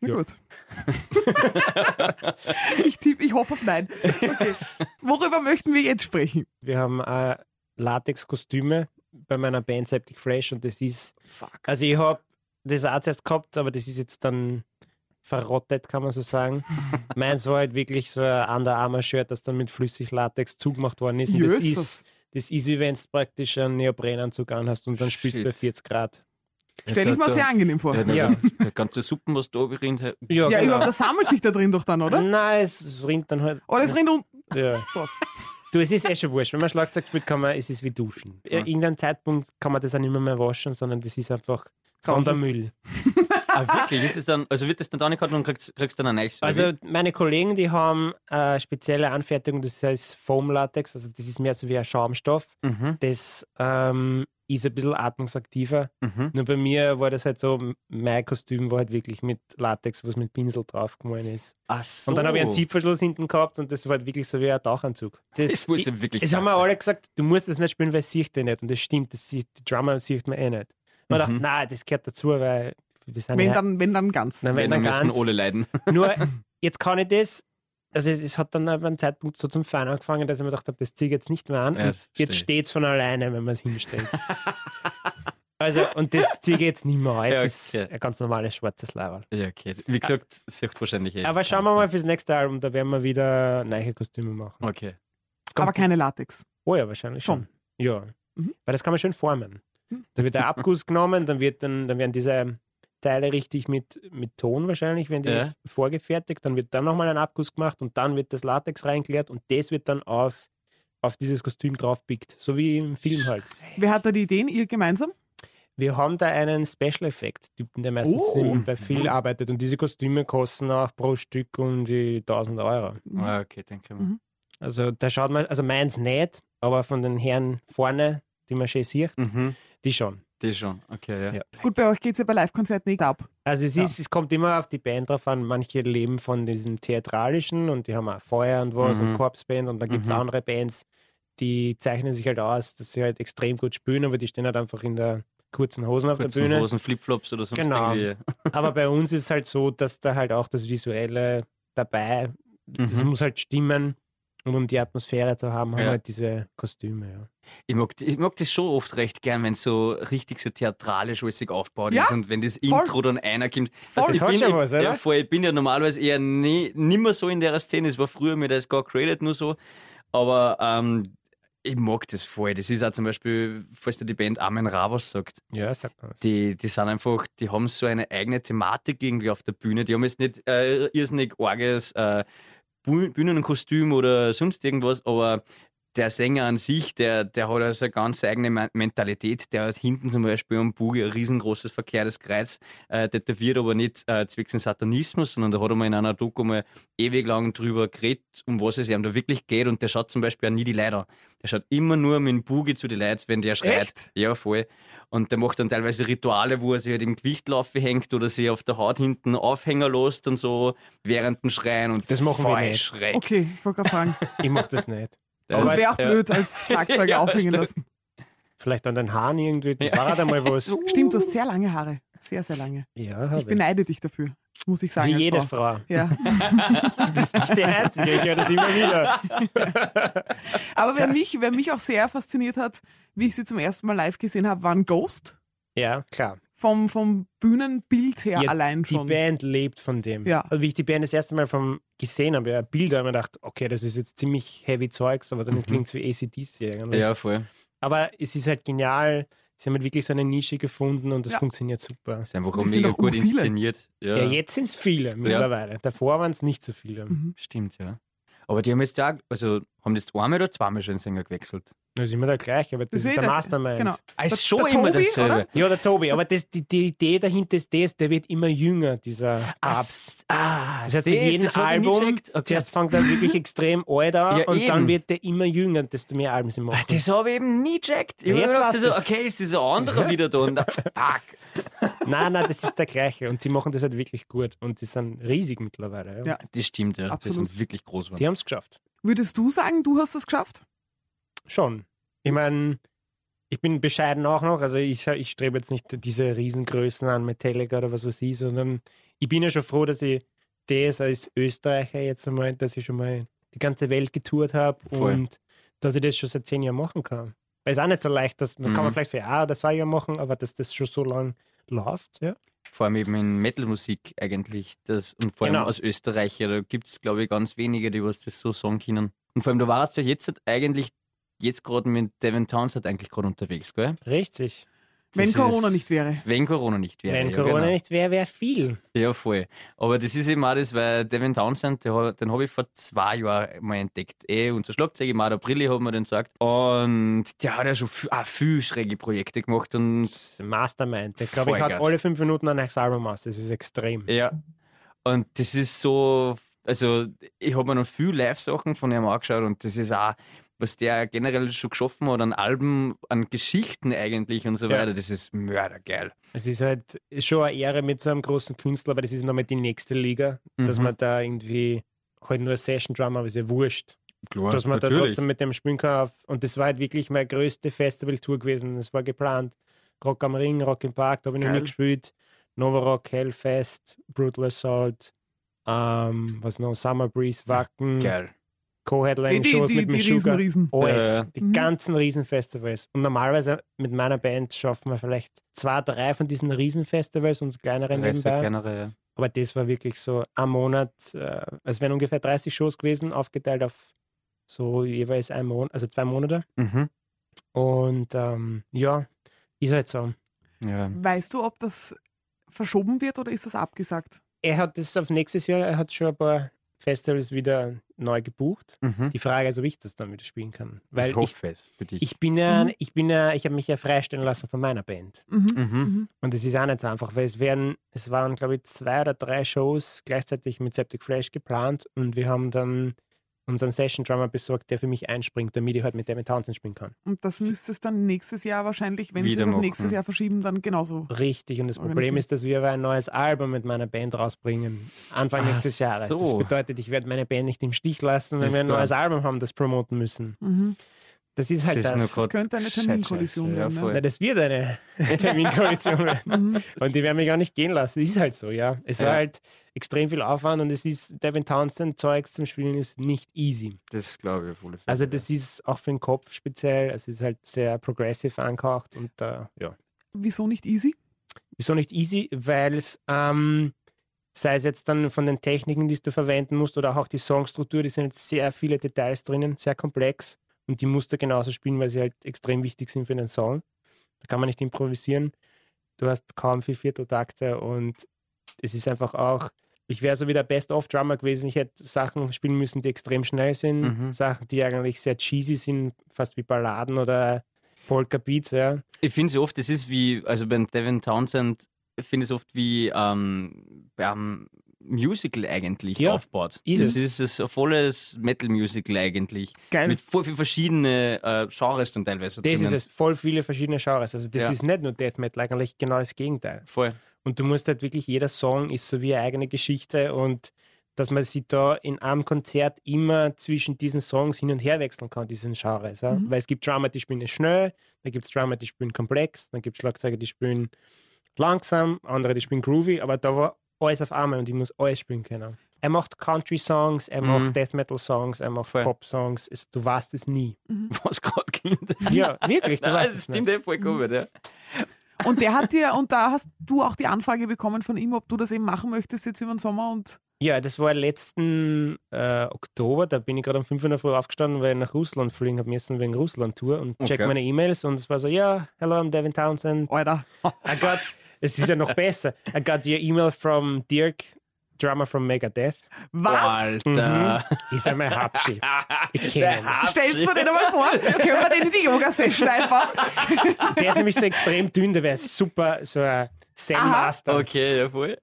Na Ja. gut. ich tippe, ich hoffe auf Nein. Okay. Worüber möchten wir jetzt sprechen? Wir haben äh, Latex-Kostüme bei meiner Band Septic Fresh und das ist, also ich habe das auch zuerst gehabt, aber das ist jetzt dann verrottet, kann man so sagen. Meins war halt wirklich so ein Under Armour-Shirt, das dann mit Flüssig-Latex zugemacht worden ist. Und das ist, das ist wie wenn du praktisch einen Neoprenanzug anhast und dann spielst du bei Shit. 40 Grad. Stell ich mir sehr angenehm vor. Ja, Ja. ja. ganze Suppen, was da rinnt. Ja, genau. überhaupt, das sammelt sich da drin doch dann, oder? Nein, es, es rinnt dann halt. Oder es rennt unten Ja. Du, es ist eh schon wurscht. Wenn man Schlagzeug spielt, kann man, es ist wie Duschen. Ja. Irgendeinem Zeitpunkt kann man das auch nicht mehr, mehr waschen, sondern das ist einfach. Sondermüll. Ah, wirklich? Ist es dann, also wird das dann da nicht gehabt und kriegst, kriegst dann ein neues? oder Also meine Kollegen, die haben äh, spezielle Anfertigung, das heißt Foam Latex, also das ist mehr so wie ein Schaumstoff. Mhm. Das ähm, ist ein bisschen atmungsaktiver. Mhm. Nur bei mir war das halt so, mein Kostüm war halt wirklich mit Latex, was mit Pinsel drauf gemalt ist. Ach so. Und dann habe ich einen Zipverschluss hinten gehabt und das war halt wirklich so wie ein Tauchanzug. Das muss ja wirklich Es haben sein. alle gesagt, du musst das nicht spielen, weil es sieht dir nicht. Und das stimmt, das sieht, die Drummer sieht man eh nicht. Man Mhm. dachte, nein, das gehört dazu, weil wir Wenn ja, dann, wenn dann ganz. Nein, Wenn, wenn dann dann müssen ganz. alle leiden. Nur, jetzt kann ich das, also es, es hat dann ab einem Zeitpunkt so zum Fein angefangen, dass ich mir gedacht habe, das ziehe ich jetzt nicht mehr an. Ja, jetzt steht es von alleine, wenn man es hinstellt. also, und das ziehe ich jetzt nicht mehr an. Jetzt Ja, ist okay. ein ganz normales schwarzes Level. Ja, okay. Wie gesagt, sucht wahrscheinlich eh. Aber schauen wir mal fürs nächste Album, da werden wir wieder neue Kostüme machen. Okay. Es kommt- Aber keine Latex. Oh ja, wahrscheinlich schon. Ja. Mhm. Weil das kann man schön formen. Da wird der Abguss genommen, dann, wird dann, dann werden diese Teile richtig mit, mit Ton wahrscheinlich, werden die Ja. vorgefertigt, dann wird dann nochmal ein Abguss gemacht und dann wird das Latex reingeleert und das wird dann auf, auf dieses Kostüm draufpickt. So wie im Film halt. Wer hat da die Ideen? Ihr gemeinsam? Wir haben da einen Special Effect Typen, der meistens Oh. bei viel arbeitet und diese Kostüme kosten auch pro Stück um die 1000 Euro. Ah, okay, denke mal. Mhm. Also da schaut man, also meins nicht, aber von den Herren vorne, die man schön sieht, Mhm. die schon. Das schon. Okay, ja. Ja. Gut, bei euch geht es ja bei Live-Konzerten nicht ab. Also es, ist, es kommt immer auf die Band drauf an. Manche leben von diesem Theatralischen und die haben auch Feuer und was Mhm. und Korpsband und dann gibt es Mhm. andere Bands, die zeichnen sich halt aus, dass sie halt extrem gut spielen, aber die stehen halt einfach in der kurzen Hosen auf Kurzen der Bühne. Hosen, Flipflops oder sonst Genau. irgendwie. Aber bei uns ist es halt so, dass da halt auch das Visuelle dabei, es Mhm. muss halt stimmen. Und um die Atmosphäre zu haben, haben Ja. halt diese Kostüme. Ja. Ich mag, ich mag das schon oft recht gern, wenn es so richtig so theatralisch alles aufgebaut Ja, ist und wenn das voll. Intro dann einer kommt. Voll. Das ich bin, schon was, ja, oder? voll, ich bin ja normalerweise eher nie, nimmer so in der Szene. Es war früher mir das gar created nur so. Aber ähm, ich mag das voll. Das ist auch zum Beispiel, falls dir die Band Amen Ra was sagt. ja, sagt man was. Die, die sind einfach, die haben so eine eigene Thematik irgendwie auf der Bühne. Die haben jetzt nicht äh, irrsinnig arges äh, Bühnenkostüm oder sonst irgendwas, aber der Sänger an sich, der, der hat also eine ganz eigene Me- Mentalität. Der hat hinten zum Beispiel am Buge ein riesengroßes verkehrtes Kreuz äh, tätowiert, aber nicht äh, zwecks Satanismus, sondern da hat er mal in einer Doku mal ewig lang drüber geredet, um was es ihm da wirklich geht. Und der schaut zum Beispiel auch nie die Leute an. Der schaut immer nur mit dem Buge zu den Leuten, wenn der schreit. Echt? Ja, voll. Und der macht dann teilweise Rituale, wo er sich halt im Gewichtlaufe hängt oder sich auf der Haut hinten Aufhänger lässt und so während dem Schreien. Und Das machen wir nicht. schräg. Okay, ich wollte gerade fragen. Ich mach das nicht. Aber Aber- wäre auch ja. blöd, als Schlagzeuger Ja, aufhängen lassen. Vielleicht an den Haaren irgendwie. Das war halt einmal was. Stimmt, du hast sehr lange Haare. Sehr, sehr lange. Ja, Ich hab ich. beneide dich dafür, muss ich sagen. Wie jede Frau. Frau. Ja. Du bist nicht die Einzige, ich höre das immer wieder. Aber wer mich, wer mich auch sehr fasziniert hat, wie ich sie zum ersten Mal live gesehen habe, war ein Ghost. Ja, klar. Vom, vom Bühnenbild her Ja, allein Die schon. Band lebt von dem. Ja. Also wie ich die Band das erste Mal vom gesehen habe, ja, Bilder, habe ich mir gedacht, okay, das ist jetzt ziemlich heavy Zeugs, aber dann Mhm. klingt es wie ACDC eigentlich. Ja, voll. Aber es ist halt genial. Sie haben halt wirklich so eine Nische gefunden und das Ja. funktioniert super. Ist einfach auch die mega gut urviele. inszeniert. Ja, Ja, jetzt sind es viele mittlerweile. Davor waren es nicht so viele. Mhm. stimmt, ja. Aber die haben jetzt auch, also haben jetzt einmal oder zweimal schon den Sänger gewechselt. Das ist immer der gleiche, aber das, Das ist eh der Mastermind. Genau. Ah, ist Der- schon der immer Tobi, dasselbe. oder? Ja, der Tobi, aber das, die, die Idee dahinter ist das, der wird immer jünger, dieser Ah, Ab. s- ah, Das heißt, mit jedem Album. Okay. zuerst fängt er wirklich extrem alt an Ja, und dann eben. wird der immer jünger, desto mehr Alben sie machen. Das habe ich eben nie gecheckt. Ich jetzt weißt so, okay, es ist ein anderer wieder da. Und, fuck. Nein, nein, das ist der gleiche und sie machen das halt wirklich gut und sie sind riesig mittlerweile. Ja. Ja. Das stimmt, ja. Absolut. Die sind wirklich groß geworden. Die haben es geschafft. Würdest du sagen, du hast es geschafft? Schon. Ich meine, ich bin bescheiden auch noch, also ich, ich strebe jetzt nicht diese Riesengrößen an Metallica oder was weiß ich, sondern ich bin ja schon froh, dass ich das als Österreicher jetzt einmal, dass ich schon mal die ganze Welt getourt habe und dass ich das schon seit zehn Jahren machen kann. Weil es auch nicht so leicht, das, das kann man Mhm. vielleicht für ein oder zwei Jahre machen, aber dass das schon so lang läuft, ja. Vor allem eben in Metal-Musik eigentlich. Das, und vor allem Genau. aus Österreich. Ja, da gibt es, glaube ich, ganz wenige, die was das so sagen können. Und vor allem, du warst ja jetzt eigentlich, jetzt gerade mit Devin Townsend eigentlich gerade unterwegs, gell? Richtig. Wenn Das Corona ist- nicht wäre. Wenn Corona nicht wäre. Wenn ja, Corona genau. nicht wäre, wäre viel. Ja, voll. Aber das ist eben auch das, weil Devin Townsend, der, hat- den habe ich vor zwei Jahren mal entdeckt. Eh, unser Schlagzeuger Marder Brilli hat mir den gesagt. Und der hat ja schon viel, auch viel schräge Projekte gemacht. Und Mastermind. Der, glaube ich, hat alle fünf Minuten ein neues Album aus. Das ist extrem. ja. Und das ist so, also ich habe mir noch viel Live-Sachen von ihm angeschaut und das ist auch, was der generell schon geschaffen hat an Alben, an Geschichten eigentlich und so Ja. weiter, das ist mördergeil. Es ist halt schon eine Ehre mit so einem großen Künstler, aber das ist nochmal die nächste Liga, dass Mhm. man da irgendwie halt nur Session-Drummer, aber ist ja wurscht, Klar, dass man da natürlich. trotzdem mit dem spielen kann. Auf- Und das war halt wirklich meine größte Festival-Tour gewesen. Es war geplant. Rock am Ring, Rock im Park, da habe ich noch nie gespielt. Nova Rock, Hellfest, Brutal Assault, ähm, was noch, Summer Breeze, Wacken, Geil. Die, Co-Headlining-Shows die, mit die Meshuggah. Riesen, Riesen. Alles, Ja, ja. die Mhm. ganzen Riesenfestivals. Und normalerweise mit meiner Band schaffen wir vielleicht zwei, drei von diesen Riesenfestivals und kleinere nebenbei. generell, ja. Aber das war wirklich so ein Monat, äh, es wären ungefähr 30 Shows gewesen, aufgeteilt auf so jeweils ein Monat, also zwei Monate. Mhm. Und ähm, ja, ist halt so. Ja. Weißt du, ob das verschoben wird oder ist das abgesagt? Er hat das auf nächstes Jahr, er hat schon ein paar Festivals wieder neu gebucht. Mhm. Die Frage ist, ob ich das dann wieder spielen kann. Weil ich ich, hoffe es für dich. ich bin ja, Mhm. ich bin ja, ich habe mich ja freistellen lassen von meiner Band. Mhm. Mhm. Mhm. Und es ist auch nicht so einfach, weil es werden, es waren, glaube ich, zwei oder drei Shows gleichzeitig mit Septic Flash geplant und wir haben dann unseren Session Drummer besorgt, der für mich einspringt, damit ich halt mit David Townsend spielen kann. Und das müsste es dann nächstes Jahr wahrscheinlich, wenn sie es auf nächstes Jahr verschieben, dann genauso. Richtig. Und das Problem ist, dass wir aber ein neues Album mit meiner Band rausbringen. Anfang Ach nächstes Jahres. Das so. bedeutet, ich werde meine Band nicht im Stich lassen, wenn Ist wir ein klar. neues Album haben, das promoten müssen. Mhm. Das ist halt Das ist das. Das könnte eine Terminkollision ja, werden. voll. Ne? Das wird eine Terminkoalition werden. Mhm. Und die werden mich gar nicht gehen lassen. Ist halt so, ja. Es war Ja. halt extrem viel Aufwand und es ist, Devin Townsend Zeugs zum Spielen ist nicht easy. Das glaube ich auf alle Fälle. Also das ist auch für den Kopf speziell, es ist halt sehr progressive angehaucht und äh, ja. Wieso nicht easy? Wieso nicht easy? Weil es, ähm, sei es jetzt dann von den Techniken, die du verwenden musst oder auch die Songstruktur, die sind jetzt sehr viele Details drinnen, sehr komplex und die musst du genauso spielen, weil sie halt extrem wichtig sind für den Song. Da kann man nicht improvisieren. Du hast kaum vier Vierteltakte und es ist einfach auch, ich wäre so wie der Best-of-Drummer gewesen. Ich hätte Sachen spielen müssen, die extrem schnell sind, Mhm. Sachen, die eigentlich sehr cheesy sind, fast wie Balladen oder Polka-Beats, ja. Ich finde es oft, das ist wie, also beim Devin Townsend, ich finde es oft wie ähm, beim Musical eigentlich Ja, aufbaut. ist das es. ist ein volles Metal-Musical eigentlich. Geil. Mit voll viel verschiedene äh, Genres dann teilweise Das ist drinnen. es, voll viele verschiedene Genres. Also das Ja. ist nicht nur Death Metal, eigentlich genau das Gegenteil. Voll. Und du musst halt wirklich, jeder Song ist so wie eine eigene Geschichte und dass man sich da in einem Konzert immer zwischen diesen Songs hin und her wechseln kann, diesen Genres. Ja? Mhm. Weil es gibt Drummer, die spielen es schnell, dann gibt es Drummer, die spielen komplex, dann gibt es Schlagzeuger, die spielen langsam, andere, die spielen groovy, aber da war alles auf einmal und ich muss alles spielen können. Er macht Country-Songs, er Mhm. macht Death Metal-Songs, er macht. Pop-Songs, Es- du weißt es nie. Was gerade kommt. Ja, wirklich, du Nein, weißt das es stimmt nicht. eh vollkommen, ja. Und der hat dir, und da hast du auch die Anfrage bekommen von ihm, ob du das eben machen möchtest jetzt über den Sommer und Ja, das war letzten äh, Oktober, da bin ich gerade um 5 Uhr Früh aufgestanden, weil ich nach Russland fliegen habe müssen wegen Russland-Tour und check Okay. meine E-Mails und es war so, ja, hello, I'm Devin Townsend. Alter. I got, es ist ja noch besser, I got your email from Dirk Drummer from Megadeth. Was? Alter. Ist einmal Hapschi. Ich kenne ihn. Stellst du dir den einmal vor? Können wir den in die Yoga-Session einfach? Der ist nämlich so extrem dünn, der wäre super, so ein Zen-Master. Okay, ja, voll.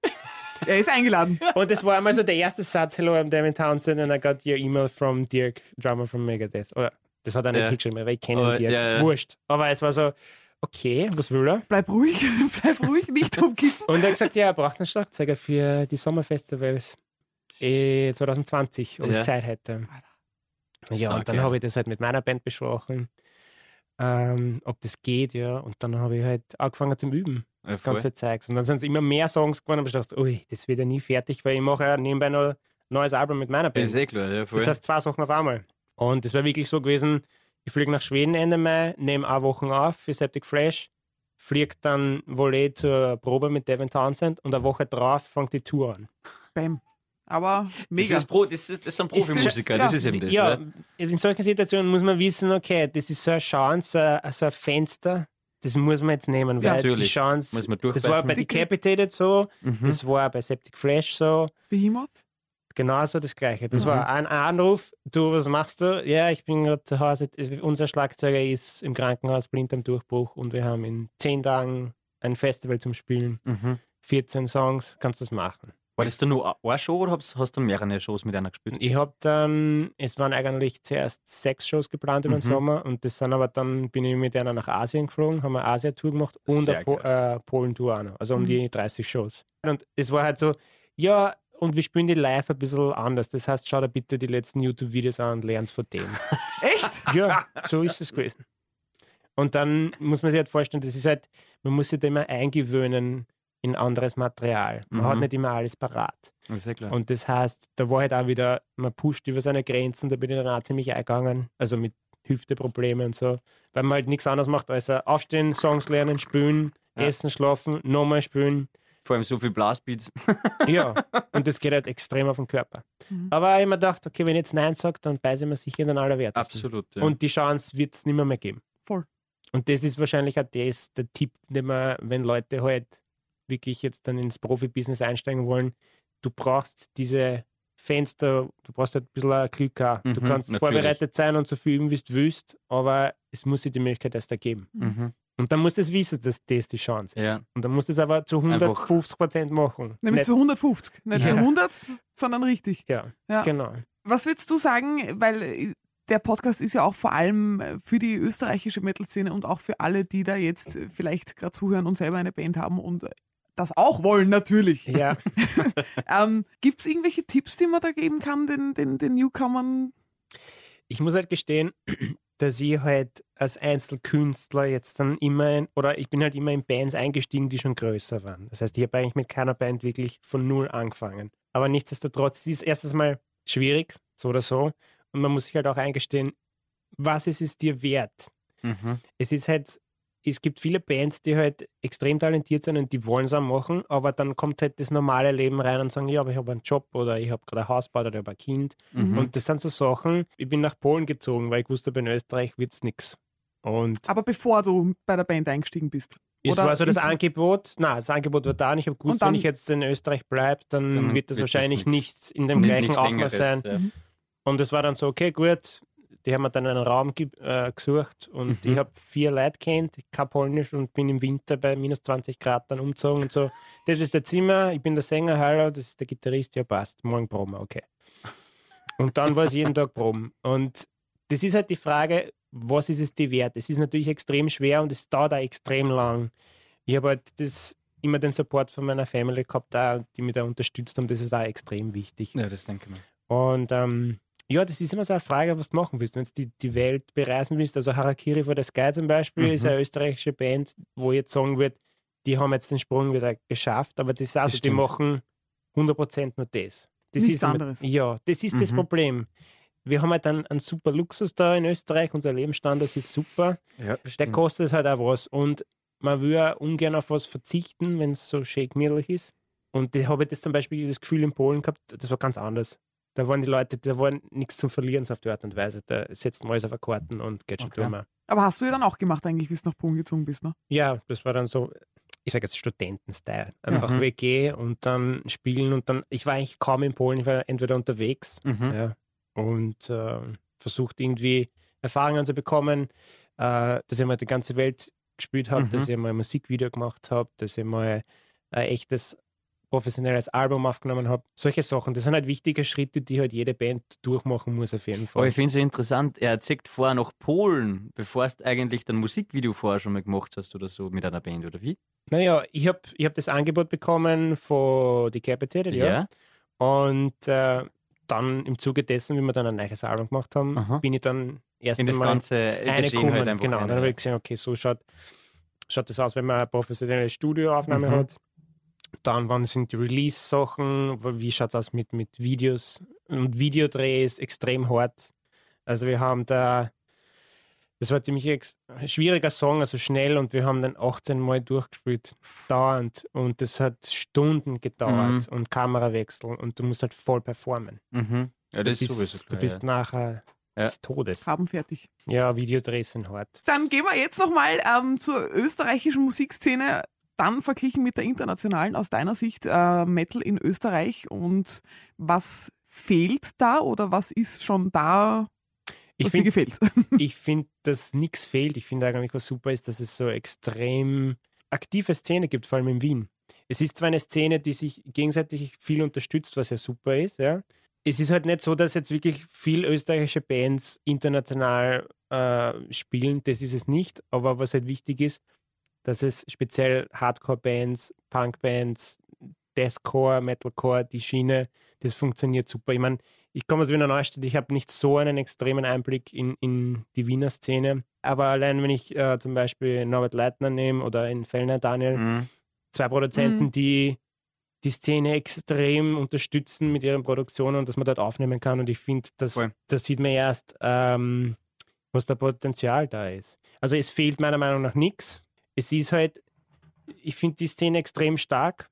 Er ist eingeladen. Und das war einmal so der erste Satz, Hello, I'm Damon Townsend and I got your email from Dirk, Drummer from Megadeth. Oder das hat er nicht Ja. hingeschrieben, weil ich kenne Oh, ihn Dirk. ja, ja. Wurscht. Aber es war so, okay, was will er? Bleib ruhig, bleib ruhig, nicht umkippen. Und er hat gesagt, ja, er braucht einen Schlagzeuger für die Sommerfestivals eh, 2020, ob Ja. ich Zeit hätte. Ja, und dann habe ich das halt mit meiner Band besprochen, ähm, ob das geht, ja. Und dann habe ich halt angefangen zum Üben, Ja, das ganze Zeugs. Und dann sind es immer mehr Songs geworden, aber ich dachte, ui, das wird ja nie fertig, weil ich mache ja nebenbei noch ein neues Album mit meiner Band. Ist eh klar, ja, voll. Das heißt zwei Sachen auf einmal. Und es war wirklich so gewesen, ich fliege nach Schweden Ende Mai, nehme eine Woche auf für Septic Fresh, fliege dann wohl eh zur Probe mit Devin Townsend und eine Woche drauf fängt die Tour an. Bam. Aber das, mega. ist Pro, das, ist, das sind Ist das- Profimusiker, ja, das ist eben das. ja, Ja. in solchen Situationen muss man wissen, okay, das ist so eine Chance, so ein, so ein Fenster, das muss man jetzt nehmen, Ja, weil die natürlich. Chance, Muss man das war bei Decapitated so, Mhm. das war bei Septic Fresh so, Behemoth? Genauso das Gleiche. Das Mhm. war ein Anruf, du, was machst du? Ja, ich bin gerade zu Hause. Unser Schlagzeuger ist im Krankenhaus blind am Durchbruch und wir haben in zehn Tagen ein Festival zum Spielen. Mhm. 14 Songs, kannst du das machen. War das dann nur eine Show oder hast, du mehrere Shows mit einer gespielt? Ich habe dann, es waren eigentlich zuerst sechs Shows geplant über den Mhm. Sommer und das sind aber dann, bin ich mit einer nach Asien geflogen, haben eine Asia-Tour gemacht und Sehr eine po äh, Polen-Tour auch noch, also um Mhm. die 30 Shows. Und es war halt so, ja, und wir spielen die live ein bisschen anders. Das heißt, schau dir bitte die letzten YouTube-Videos an und lern's von denen. Echt? ja, so ist es gewesen. Und dann muss man sich halt vorstellen, das ist halt, man muss sich da immer eingewöhnen in anderes Material. Man hat Mhm. nicht immer alles parat. Das ja klar. Und das heißt, da war halt auch wieder, man pusht über seine Grenzen, da bin ich dann auch ziemlich eingegangen, also mit Hüfteproblemen und so, weil man halt nichts anderes macht, als aufstehen, Songs lernen, spülen, Ja. essen, schlafen, nochmal spülen. Vor allem so viel Blastbeats. Ja, und das geht halt extrem auf den Körper. Mhm. Aber ich hab mir gedacht, okay, wenn ich jetzt Nein sagt, dann beiße ich mir sicher in den Allerwertesten. Absolut. Ja. Und die Chance wird es nicht mehr, mehr geben. Voll. Und das ist wahrscheinlich auch das, der Tipp, den man, wenn Leute halt wirklich jetzt dann ins Profibusiness einsteigen wollen, du brauchst diese Fenster, du brauchst halt ein bisschen Glück auch. Du Mhm, kannst natürlich. vorbereitet sein und so viel üben, wie du willst, aber es muss dir die Möglichkeit erst ergeben. mhm. Und dann musst du es wissen, dass das die Chance ist. Ja. Und dann musst du es aber zu 150 Prozent machen. Nämlich Nicht- zu 150. Nicht zu Ja. 100, sondern richtig. Ja, Ja. genau. Was würdest du sagen, weil äh, der Podcast ist ja auch vor allem äh, für die österreichische Metal-Szene und auch für alle, die da jetzt äh, vielleicht gerade zuhören und selber eine Band haben und das auch wollen natürlich. Ja, Ähm, Gibt es irgendwelche Tipps, die man da geben kann, den, den, den Newcomern? ich muss halt gestehen, dass ich halt als Einzelkünstler jetzt dann immer, in, oder ich bin halt immer in Bands eingestiegen, die schon größer waren. Das heißt, ich habe eigentlich mit keiner Band wirklich von null angefangen. Aber nichtsdestotrotz, es ist erstens mal schwierig, so oder so. Und man muss sich halt auch eingestehen, was ist es dir wert? Mhm. Es ist halt, es gibt viele Bands, die halt extrem talentiert sind und die wollen es auch machen, aber dann kommt halt das normale Leben rein und sagen, ja, aber ich habe einen Job oder ich habe gerade ein Haus gebaut oder ich habe ein Kind. Mhm. Und das sind so Sachen, ich bin nach Polen gezogen, weil ich wusste, in Österreich wird es nichts. Aber bevor du bei der Band eingestiegen bist. es oder war so das Angebot, na, das Angebot war da und ich habe gewusst, dann- wenn ich jetzt in Österreich bleibe, dann, Dann wird das wird das wahrscheinlich nix. nicht in dem Mhm. gleichen Ausmaß sein. Ja. Und es war dann so, okay, gut, die haben mir dann einen Raum äh, gesucht und Mhm. ich habe vier Leute kennt, kein Polnisch und bin im Winter bei minus 20 Grad dann umgezogen und so. Das ist der Zimmer, ich bin der Sänger, hallo, das ist der Gitarrist, ja passt, morgen proben wir, okay. Und dann war es jeden Tag proben. Und das ist halt die Frage, was ist es dir wert? Es ist natürlich extrem schwer und es dauert auch extrem lang. Ich habe halt das immer den Support von meiner Family gehabt, auch, die mich da unterstützt haben, das ist auch extrem wichtig. ja, das denke ich mir. Und ähm, ja, das ist immer so eine Frage, was du machen willst. Wenn du die, die Welt bereisen willst, also Harakiri for the Sky zum Beispiel Mhm. ist eine österreichische Band, wo jetzt sagen wird, die haben jetzt den Sprung wieder geschafft, aber das auch Das die stimmt. machen 100% nur das. das Nichts ist anderes. Ja, das ist das Mhm. Problem. Wir haben halt einen, einen super Luxus da in Österreich, unser Lebensstandard ist super. Ja, Der kostet halt auch was und man will ja ungern auf was verzichten, wenn es so schön gemütlich ist. Und da habe ich das zum Beispiel das Gefühl in Polen gehabt, das war ganz anders. Da waren die Leute, da war nichts zum Verlieren so auf die Art und Weise. Da setzt man alles auf Karten und geht schon Okay. durch. Aber hast du ja dann auch gemacht, eigentlich, bis du nach Polen gezogen bist, ne? Ja, das war dann so. ich sage jetzt Studentenstyle. Einfach Mhm. WG und dann spielen und dann, ich war eigentlich kaum in Polen, ich war entweder unterwegs Mhm. ja, und äh, versucht irgendwie Erfahrungen zu bekommen, äh, dass ich mal die ganze Welt gespielt habe, Mhm. dass ich mal ein Musikvideo gemacht habe, dass ich mal ein echtes professionelles Album aufgenommen habe. Solche Sachen, das sind halt wichtige Schritte, die halt jede Band durchmachen muss auf jeden Fall. Aber ich finde es ja interessant, er zieht vorher nach Polen, bevor du eigentlich dein Musikvideo vorher schon mal gemacht hast oder so mit einer Band, oder wie? Naja, ich habe ich hab das Angebot bekommen von Decapitated, ja. Und äh, dann im Zuge dessen, wie wir dann ein neues Album gemacht haben, Aha. bin ich dann erst In das einmal ganze eine Geschehen kommen. halt einfach genau, rein, dann habe ja. ich gesehen, okay, so schaut, schaut das aus, wenn man eine professionelle Studioaufnahme Mhm. hat. Dann, wann sind die Release-Sachen? Wie schaut es aus mit, mit Videos? Und Videodrehs extrem hart. Also wir haben da, das war ziemlich ex schwieriger Song, also schnell und wir haben dann 18 Mal durchgespielt, dauernd. Und das hat Stunden gedauert und Kamerawechsel und du musst halt voll performen. Mhm. Ja, Du das ist bist, sowieso du klar. bist nachher Ja. des Todes. Haben fertig. Ja, Videodrehs sind hart. Dann gehen wir jetzt nochmal ähm, zur österreichischen Musikszene, dann verglichen mit der internationalen aus deiner Sicht äh, Metal in Österreich und was fehlt da oder was ist schon da, Ich was dir find- gefällt? ich finde, dass nichts fehlt. Ich finde eigentlich, was super ist, dass es so extrem aktive Szene gibt, vor allem in Wien. Es ist zwar eine Szene, die sich gegenseitig viel unterstützt, was ja super ist, ja. Es ist halt nicht so, dass jetzt wirklich viel österreichische Bands international äh, spielen, das ist es nicht. Aber was halt wichtig ist, dass es speziell Hardcore-Bands, Punk-Bands, Deathcore, Metalcore, die Schiene, das funktioniert super. Ich meine, ich komme aus Wiener Neustadt, ich habe nicht so einen extremen Einblick in, in die Wiener Szene. Aber allein, wenn ich äh, zum Beispiel Norbert Leitner nehme oder in Fellner Daniel, Mhm. zwei Produzenten, Mhm. die die Szene extrem unterstützen mit ihren Produktionen und dass man dort aufnehmen kann. Und ich finde, das, das sieht man erst, ähm, was da Potenzial da ist. Also es fehlt meiner Meinung nach nichts. Es ist halt, ich finde die Szene extrem stark.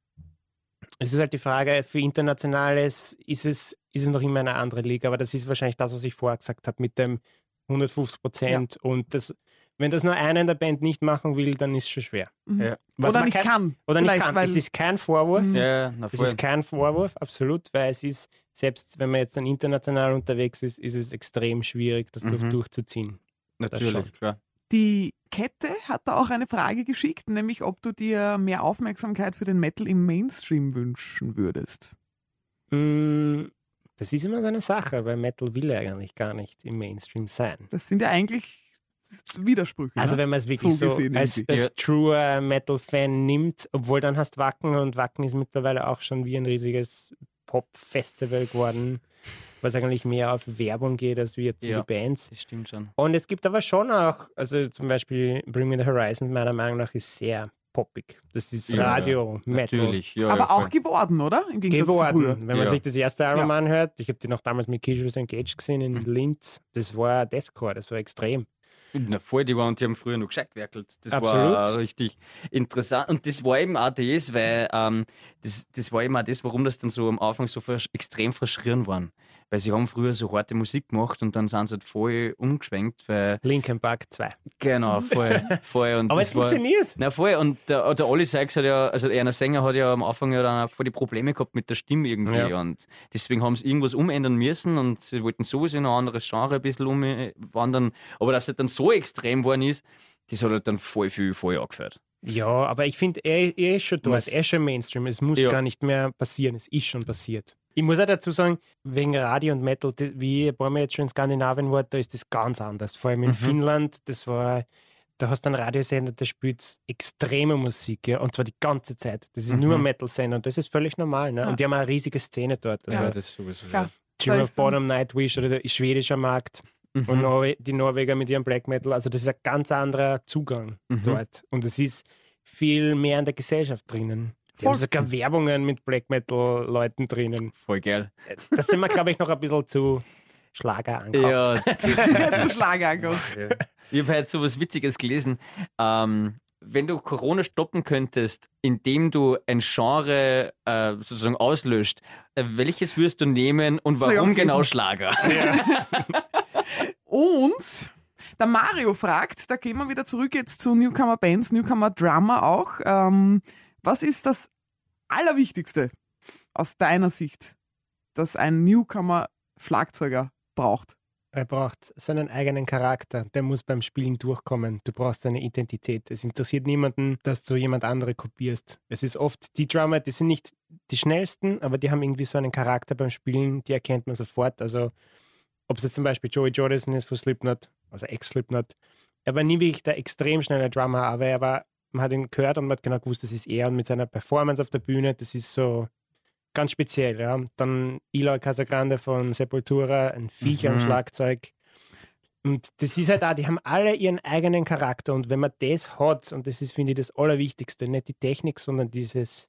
Es ist halt die Frage, für Internationales ist es, ist es noch immer eine andere Liga, aber das ist wahrscheinlich das, was ich vorher gesagt habe, mit dem 150 Prozent. Und das, wenn das nur einer in der Band nicht machen will, dann ist es schon schwer. Mhm. Ja. Oder nicht kein- kann. Oder nicht Vielleicht, kann. Weil, Es ist kein Vorwurf. Mhm. Ja, na Es ist kein Vorwurf, absolut, weil es ist, selbst wenn man jetzt dann international unterwegs ist, ist es extrem schwierig, das Mhm. durchzuziehen. Natürlich, klar. Die Kette hat da auch eine Frage geschickt, nämlich ob du dir mehr Aufmerksamkeit für den Metal im Mainstream wünschen würdest. Mm, Das ist immer so eine Sache, weil Metal will ja eigentlich gar nicht im Mainstream sein. Das sind ja eigentlich Widersprüche. Also ne? wenn man es wirklich So so, als, als Ja. truer Metal-Fan nimmt, obwohl dann hast Wacken und Wacken ist mittlerweile auch schon wie ein riesiges Pop-Festival geworden, was eigentlich mehr auf Werbung geht, als wie jetzt Ja. die Bands. Das stimmt schon. Und es gibt aber schon auch, also zum Beispiel Bring Me the Horizon meiner Meinung nach ist sehr poppig. Das ist Ja, Radio, Metal. Natürlich, ja. Aber ja, auch voll. geworden, oder? Im Gegensatz zu früher. geworden. Wenn man Ja. sich das erste Album Ja. anhört, ich habe die noch damals mit Kishus Engage gesehen in Mhm. Linz, das war Deathcore, das war extrem. Na voll, die waren, die haben früher noch gescheit gewerkelt. Das Absolut. war richtig interessant. Und das war eben auch das, weil ähm, das, das war eben auch das, warum das dann so am Anfang so extrem verschrien waren. Weil sie haben früher so harte Musik gemacht und dann sind sie halt voll umgeschwenkt, weil Linkin Park 2. genau, voll, voll. Und Aber es war, funktioniert. Na voll, und der, der Olli Sykes hat ja, also einer Sänger hat ja am Anfang ja dann auch voll die Probleme gehabt mit der Stimme irgendwie Ja. und deswegen haben sie irgendwas umändern müssen und sie wollten sowieso in ein anderes Genre ein bisschen umwandern, aber dass es dann so extrem geworden ist, das hat halt dann voll viel voll angefällt. Ja, aber ich finde, er, er ist schon dort, er ist schon Mainstream. Es muss Ja. gar nicht mehr passieren, es ist schon passiert. Ich muss auch dazu sagen, wegen Radio und Metal, wie ein paar Mal jetzt schon in Skandinavien war, da ist das ganz anders. Vor allem in Mhm. Finnland, das war, da hast du einen Radiosender, der spielt extreme Musik, ja, und zwar die ganze Zeit. Das ist nur ein Mhm. Metal-Sender und das ist völlig normal. Ne? Ja. Und die haben eine riesige Szene dort. Also Ja. das sowieso. Klar. Children of ist Bottom, Nightwish oder der schwedische Markt und Mhm. Norwe die Norweger mit ihrem Black Metal. Also das ist ein ganz anderer Zugang Mhm. dort. Und es ist viel mehr in der Gesellschaft drinnen. Die Voll. haben sogar Werbungen mit Black Metal-Leuten drinnen. Voll geil. Das sind wir, glaube ich, noch ein bisschen zu Schlager angehaucht. Ja, Zu Schlager angekommen. Ich habe heute so was Witziges gelesen. Ähm, wenn du Corona stoppen könntest, indem du ein Genre äh, sozusagen auslöscht, äh, welches würdest du nehmen und warum genau Schlager? Und Der Mario fragt, da gehen wir wieder zurück jetzt zu Newcomer Bands, Newcomer Drummer auch. Ähm, was ist das Allerwichtigste aus deiner Sicht, dass ein Newcomer Schlagzeuger braucht? Er braucht seinen eigenen Charakter. Der muss beim Spielen durchkommen. Du brauchst eine Identität. Es interessiert niemanden, dass du jemand andere kopierst. Es ist oft, die Drummer, die sind nicht die schnellsten, aber die haben irgendwie so einen Charakter beim Spielen, die erkennt man sofort. Also, ob es jetzt zum Beispiel Joey Jordison ist von Slipknot, also Ex-Slipknot. Er war nie wirklich der extrem schnelle Drummer, aber er war, man hat ihn gehört und man hat genau gewusst, das ist er. Und mit seiner Performance auf der Bühne, das ist so ganz speziell. Ja. Dann Eloy Casagrande von Sepultura, ein Viecher am Mhm. Schlagzeug. Und das ist halt auch, die haben alle ihren eigenen Charakter. Und wenn man das hat, und das ist, finde ich, das Allerwichtigste, nicht die Technik, sondern dieses,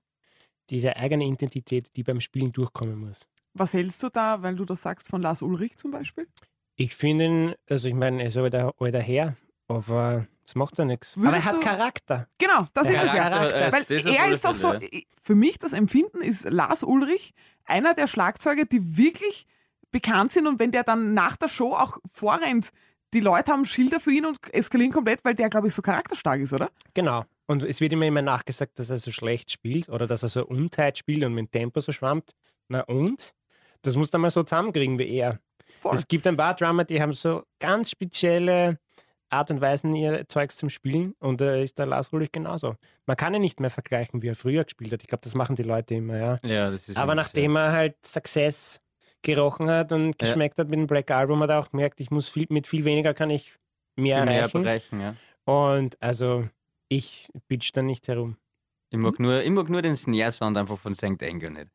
diese eigene Identität, die beim Spielen durchkommen muss. Was hältst du da, weil du das sagst, von Lars Ulrich zum Beispiel? Ich finde ihn, also ich meine, er ist alter, alter Herr, aber das macht ja nichts. Aber er hat du- Charakter. Genau, das Der ist es ja. Charakter, Weil das er ist doch so, für mich das Empfinden ist Lars Ulrich einer der Schlagzeuger, die wirklich bekannt sind und wenn der dann nach der Show auch vorrennt, die Leute haben Schilder für ihn und eskalieren komplett, weil der, glaube ich, so charakterstark ist, oder? Genau. Und es wird ihm immer nachgesagt, dass er so schlecht spielt oder dass er so unteilt spielt und mit dem Tempo so schwammt. Na und? Das muss dann mal so zusammenkriegen wie er. Voll. Es gibt ein paar Drummer, die haben so ganz spezielle Art und Weisen, ihr Zeugs zum Spielen. Und da ist der Lars Ulrich genauso. Man kann ihn nicht mehr vergleichen, wie er früher gespielt hat. Ich glaube, das machen die Leute immer, ja. Ja, Aber nachdem er halt Success gerochen hat und Ja. geschmeckt hat mit dem Black Album, hat er auch gemerkt, ich muss viel, mit viel weniger kann ich mehr viel mehr erreichen. erreichen. Ja. Und also ich bitch da nicht herum. Ich mag, nur, ich mag nur den Snare-Sound einfach von St. Anger nicht.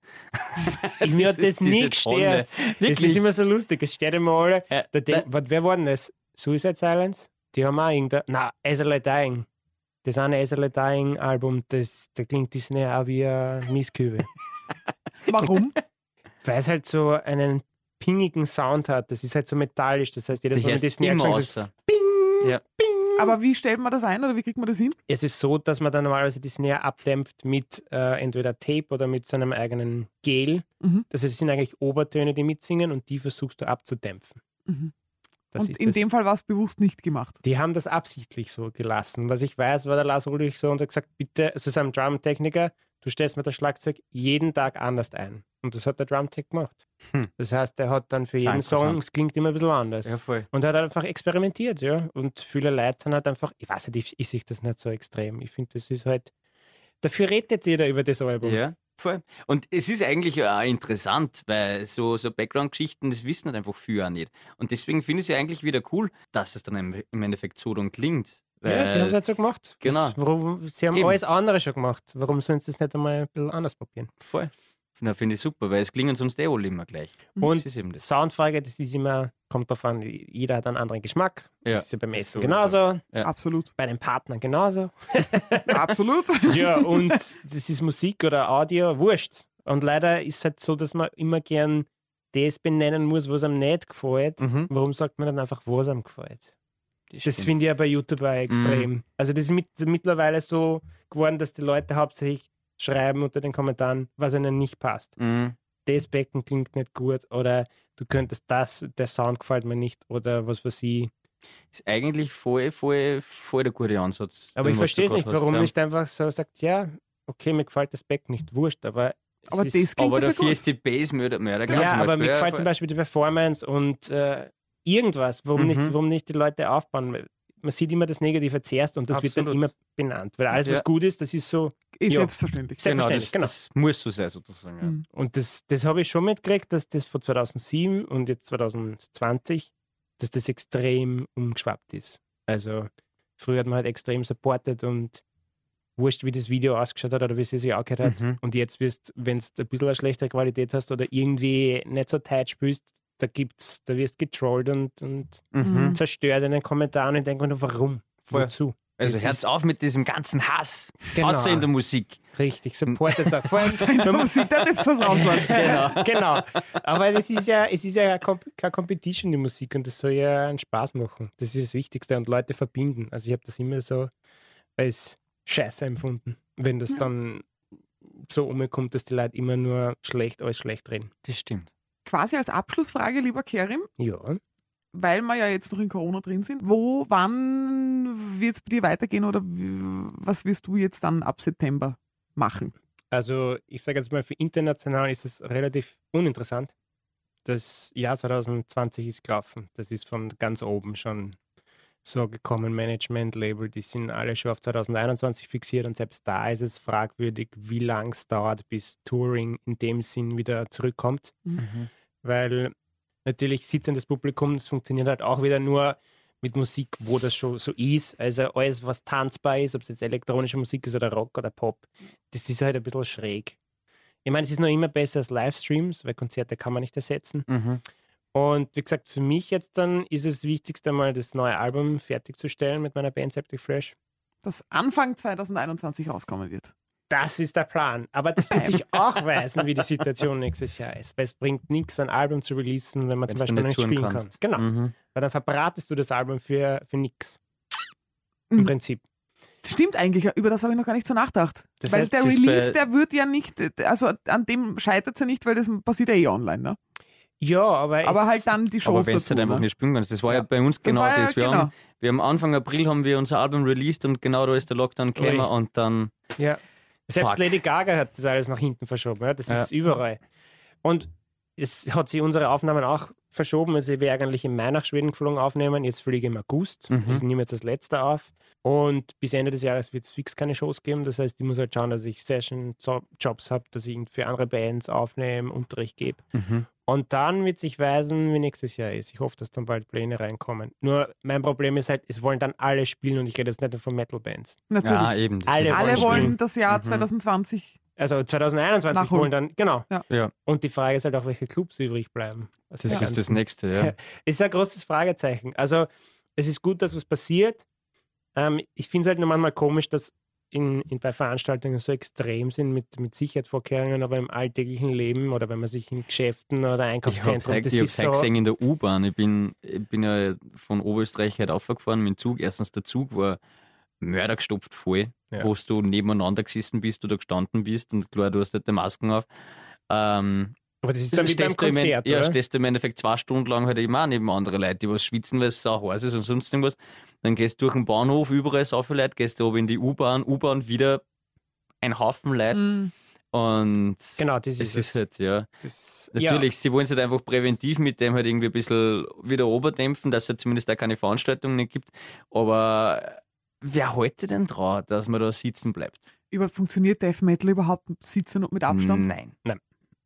Ich, mir hat das nie gestört. Das ist immer so lustig. Es steht immer alle. Ja, Da denk, wer war denn das? Suicide Silence? Die haben auch irgendein. Na, Ezerle Dying. Das eine Ezerle Dying Album, das, da klingt die Snare auch wie eine Mistkübe. Warum? Weil es halt so einen pingigen Sound hat. Das ist halt so metallisch. Das heißt, jedes Mal, wenn Snare immer ist. Bing, Ja. Bing. Aber wie stellt man das ein oder wie kriegt man das hin? Es ist so, dass man dann normalerweise die Snare abdämpft mit äh, entweder Tape oder mit so einem eigenen Gel. Mhm. Das heißt, es sind eigentlich Obertöne, die mitsingen und die versuchst du abzudämpfen. Mhm. Das und ist in das. dem Fall war es bewusst nicht gemacht. Die haben das absichtlich so gelassen. Was ich weiß, war der Lars Ulrich so und hat gesagt, bitte, es ist ein Drum-Techniker, du stellst mir das Schlagzeug jeden Tag anders ein. Und das hat der Drum-Tech gemacht. Hm. Das heißt, er hat dann für Sehr jeden Song, es klingt immer ein bisschen anders. Ja, voll. Und er hat einfach experimentiert, ja. Und viele Leute sind halt einfach, ich weiß nicht, ich, ich sehe das nicht so extrem. Ich finde, das ist halt, dafür redet jetzt jeder über das Album. Ja, voll. Und es ist eigentlich auch interessant, weil so, so Background-Geschichten, das wissen halt einfach viele auch nicht. Und deswegen finde ich es ja eigentlich wieder cool, dass es dann im, Endeffekt so dann klingt. Ja, sie haben es halt so gemacht. Genau. Warum, sie haben Eben. alles andere schon gemacht. Warum sollen sie das nicht einmal ein bisschen anders probieren? Voll. Na, finde ich super, weil es klingen sonst eh alle immer gleich. Und das ist eben das. Soundfrage, das ist immer, kommt drauf an, jeder hat einen anderen Geschmack. Ja, das ist ja beim das Essen genauso, Ja. Absolut. bei den Partnern genauso. Absolut. Ja, und das ist Musik oder Audio, wurscht. Und leider ist es halt so, dass man immer gern das benennen muss, was einem nicht gefällt. Mhm. Warum sagt man dann einfach, was einem gefällt? Das stimmt. finde ich ja bei YouTube auch extrem. Mhm. Also das ist mit, mittlerweile so geworden, dass die Leute hauptsächlich schreiben unter den Kommentaren, was ihnen nicht passt. Mhm. Das Becken klingt nicht gut oder du könntest das, der Sound gefällt mir nicht oder was weiß ich. Ist eigentlich voll, voll, voll der gute Ansatz. Aber ich verstehe es nicht, hast, warum ja. nicht einfach so sagt, ja, okay, mir gefällt das Becken nicht, wurscht, aber es Aber ist, das klingt Aber dafür gut. ist die Bass Mörder, Mörder Ja, aber mir gefällt zum Beispiel die Performance und äh, irgendwas, warum, Mhm. nicht, warum nicht die Leute aufbauen. Man sieht immer das Negative zuerst und das wird dann Absolut. immer benannt. Weil alles, Ja. was gut ist, das ist so. Ist Ja. selbstverständlich. Genau, Selbstverständlich, das, genau. das muss so sein, sozusagen. Ja. Mhm. Und das, das habe ich schon mitgekriegt, dass das von 2007 und jetzt 2020, dass das extrem umgeschwappt ist. Also früher hat man halt extrem supportet und wurscht, wie das Video ausgeschaut hat oder wie es sich angehört hat. Mhm. Und jetzt wirst, wenn du ein bisschen eine schlechtere Qualität hast oder irgendwie nicht so tight spielst, da gibt's, da wirst getrollt und, und Mhm. zerstört in den Kommentaren und denke mir nur, warum? Voll. Wozu? Also Das hört auf mit diesem ganzen Hass. Genau. Außer in der Musik. Richtig, supportet es auch. Vor allem, In der Musik, da dürft ihr das rauslassen. genau, genau. Aber das ist ja, es ist ja keine Comp- keine Competition, die Musik, und das soll ja einen Spaß machen. Das ist das Wichtigste und Leute verbinden. Also ich habe das immer so als Scheiße empfunden, wenn das dann so umkommt, dass die Leute immer nur schlecht, alles schlecht reden. Das stimmt. Quasi als Abschlussfrage, lieber Kerim, Ja, weil wir ja jetzt noch in Corona drin sind, wo, wann wird es bei dir weitergehen oder was wirst du jetzt dann ab September machen? Also ich sage jetzt mal, für international ist es relativ uninteressant. Das Jahr 2020 ist gelaufen. Das ist von ganz oben schon so gekommen. Management, Label, die sind alle schon auf 2021 fixiert und selbst da ist es fragwürdig, wie lang es dauert, bis Touring in dem Sinn wieder zurückkommt. Weil natürlich sitzendes Publikum, das funktioniert halt auch wieder nur mit Musik, wo das schon so ist. Also alles, was tanzbar ist, ob es jetzt elektronische Musik ist oder Rock oder Pop, das ist halt ein bisschen schräg. Ich meine, es ist noch immer besser als Livestreams, weil Konzerte kann man nicht ersetzen. Mhm. Und wie gesagt, für mich jetzt dann ist es wichtigste mal das neue Album fertigzustellen mit meiner Band Septic Fresh. Das Anfang 2021 rauskommen wird. Das ist der Plan. Aber das wird sich auch weisen, wie die Situation nächstes Jahr ist. Weil es bringt nichts, ein Album zu releasen, wenn man Wenn's zum Beispiel nicht spielen kann. Genau. Mhm. Weil dann verbratest du das Album für, für nichts. Im Mhm. Prinzip. Stimmt eigentlich, über das habe ich noch gar nicht so nachgedacht. Das weil heißt, der Release, der wird ja nicht, also an dem scheitert es ja nicht, weil das passiert ja eh online, ne? Ja, aber, Aber halt dann die Aber Shows wenn du dazu. halt einfach ne? nicht spielen kannst. Das war ja, Ja. bei uns Das genau war ja das. Wir, genau. haben, wir haben Anfang April haben wir unser Album released und genau da ist der Lockdown gekommen Ui. und dann Ja. Selbst Fuck. Lady Gaga hat das alles nach hinten verschoben. Ja? Das Ja. ist überall. Und es hat sie unsere Aufnahmen auch verschoben. Also ich wäre eigentlich im Mai nach Schweden geflogen aufnehmen. Jetzt fliege ich im August. Mhm. Ich nehme jetzt das letzte auf. Und bis Ende des Jahres wird es fix keine Shows geben. Das heißt, ich muss halt schauen, dass ich Session-Jobs habe, dass ich für andere Bands aufnehme, Unterricht gebe. mhm. Und dann wird sich weisen, wie nächstes Jahr ist. Ich hoffe, dass dann bald Pläne reinkommen. Nur mein Problem ist halt, es wollen dann alle spielen und ich rede jetzt nicht nur von Metal-Bands. Natürlich. ja eben. Alle Alle wollen wollen spielen. das Jahr Mhm. 2020. Also 2021 Nachholen. wollen dann, genau. Ja, Und die Frage ist halt auch, welche Clubs übrig bleiben. Also das die ist das nächste, ja. Ist ein großes Fragezeichen. Also es ist gut, dass was passiert. Ähm, ich finde es halt nur manchmal komisch, dass in, in, bei Veranstaltungen so extrem sind mit, mit Sicherheitsvorkehrungen, aber im alltäglichen Leben oder wenn man sich in Geschäften oder habe Einkaufszentren, ich hab's so, gesehen in der U-Bahn. Ich bin, ich bin ja von Oberösterreich halt aufgefahren mit dem Zug. Erstens, der Zug war mördergestopft voll, Ja. wo du nebeneinander gesessen bist oder gestanden bist und klar, du hast halt die Masken auf. Ähm, aber das ist dann wie beim du im Konzert, ja, stehst du im Endeffekt zwei Stunden lang halt eben auch neben andere Leute, die was schwitzen, weil es sau heiß ist und sonst irgendwas. Dann gehst du durch den Bahnhof, überall so viele Leute, gehst du oben in die U-Bahn, U-Bahn wieder ein Haufen Leute Mhm. und Genau, das ist ist es. halt, ja. Das, Natürlich, sie wollen es halt einfach präventiv mit dem halt irgendwie ein bisschen wieder oberdämpfen, dass es halt zumindest da keine Veranstaltungen nicht gibt. Aber wer heute denn dran, dass man da sitzen bleibt? Über, funktioniert Death Metal überhaupt sitzen und mit Abstand? Nein. Ja,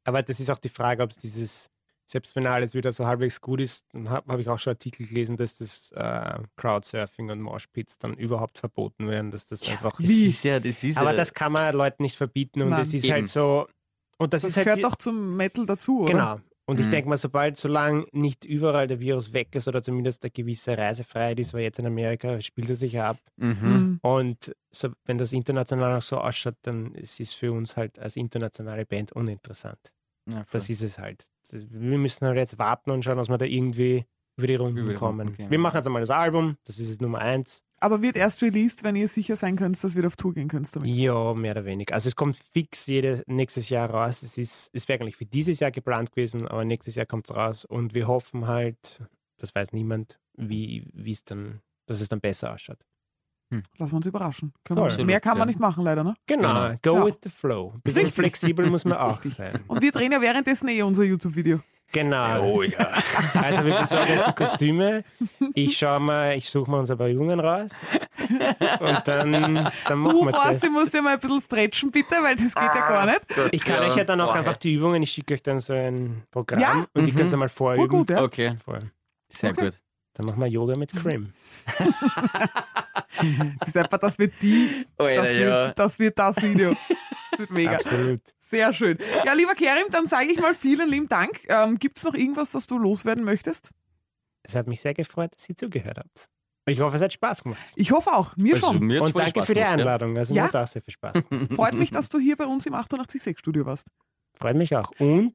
aber das ist auch die Frage, ob es dieses, selbst wenn alles wieder so halbwegs gut ist, dann habe hab ich auch schon Artikel gelesen, dass das äh, Crowdsurfing und Moshpits dann überhaupt verboten werden, dass das einfach. Das ist ja, das ist Aber ja, das kann man Leuten nicht verbieten und Nein. es ist Eben. halt so. Und das, Das ist halt gehört doch zum Metal dazu, oder? Genau. Und ich Mhm. denke mal, sobald, solange nicht überall der Virus weg ist oder zumindest eine gewisse Reisefreiheit ist, weil jetzt in Amerika spielt es sich ja ab. mhm. Mhm. Und so, wenn das international auch so ausschaut, dann ist es für uns halt als internationale Band uninteressant. Ja. Das ist es halt. Wir müssen halt jetzt warten und schauen, dass wir da irgendwie über die Runden Über die Runden, kommen. okay. Wir machen jetzt einmal das Album, das ist jetzt Nummer eins. Aber wird erst released, wenn ihr sicher sein könnt, dass wir auf Tour gehen könnt damit. Ja, mehr oder weniger. Also es kommt fix jedes nächstes Jahr raus. Es ist, es wäre eigentlich für dieses Jahr geplant gewesen, aber nächstes Jahr kommt es raus und wir hoffen halt, das weiß niemand, wie wie es dann, dass es dann besser ausschaut. Lassen wir uns überraschen. Können Voll. wir, mehr kann Ja. man nicht machen, leider, ne? Genau, Genau. go Ja. with the flow. Ein bisschen Richtig. flexibel muss man auch sein. Und wir drehen ja währenddessen eh unser YouTube-Video. Genau. Oh ja. Also wir besorgen jetzt die Kostüme. Ich schaue mal, ich suche mal unsere Jungen raus. Und dann, dann machen Du, wir Basti, das. musst ja mal ein bisschen stretchen, bitte, weil das geht ja gar nicht. Ich kann euch ja dann auch einfach die Übungen, ich schicke euch dann so ein Programm Ja? und die Mhm. könnt ihr mal vorüben. Oh, gut, ja. Okay, Voll. sehr Okay. gut. Dann machen wir Yoga mit Crim. Stefan, das wird die, Alter, das ja. wird, das wird das Video. Das wird mega. Absolut. Sehr schön. Ja, lieber Kerim, dann sage ich mal vielen lieben Dank. Ähm, Gibt es noch irgendwas, das du loswerden möchtest? Es hat mich sehr gefreut, dass ihr zugehört habt. Ich hoffe, es hat Spaß gemacht. Ich hoffe auch. Mir Also, schon. mir Und danke Spaß für die gemacht, ja. Einladung. Also Ja? mir hat es auch sehr viel Spaß gemacht. Freut mich, dass du hier bei uns im 886 Studio warst. Freut mich auch. Und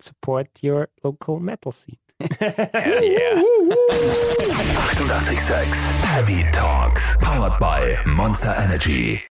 support your local metal scene. 886 Heavy Talks. Powered by Monster Energy.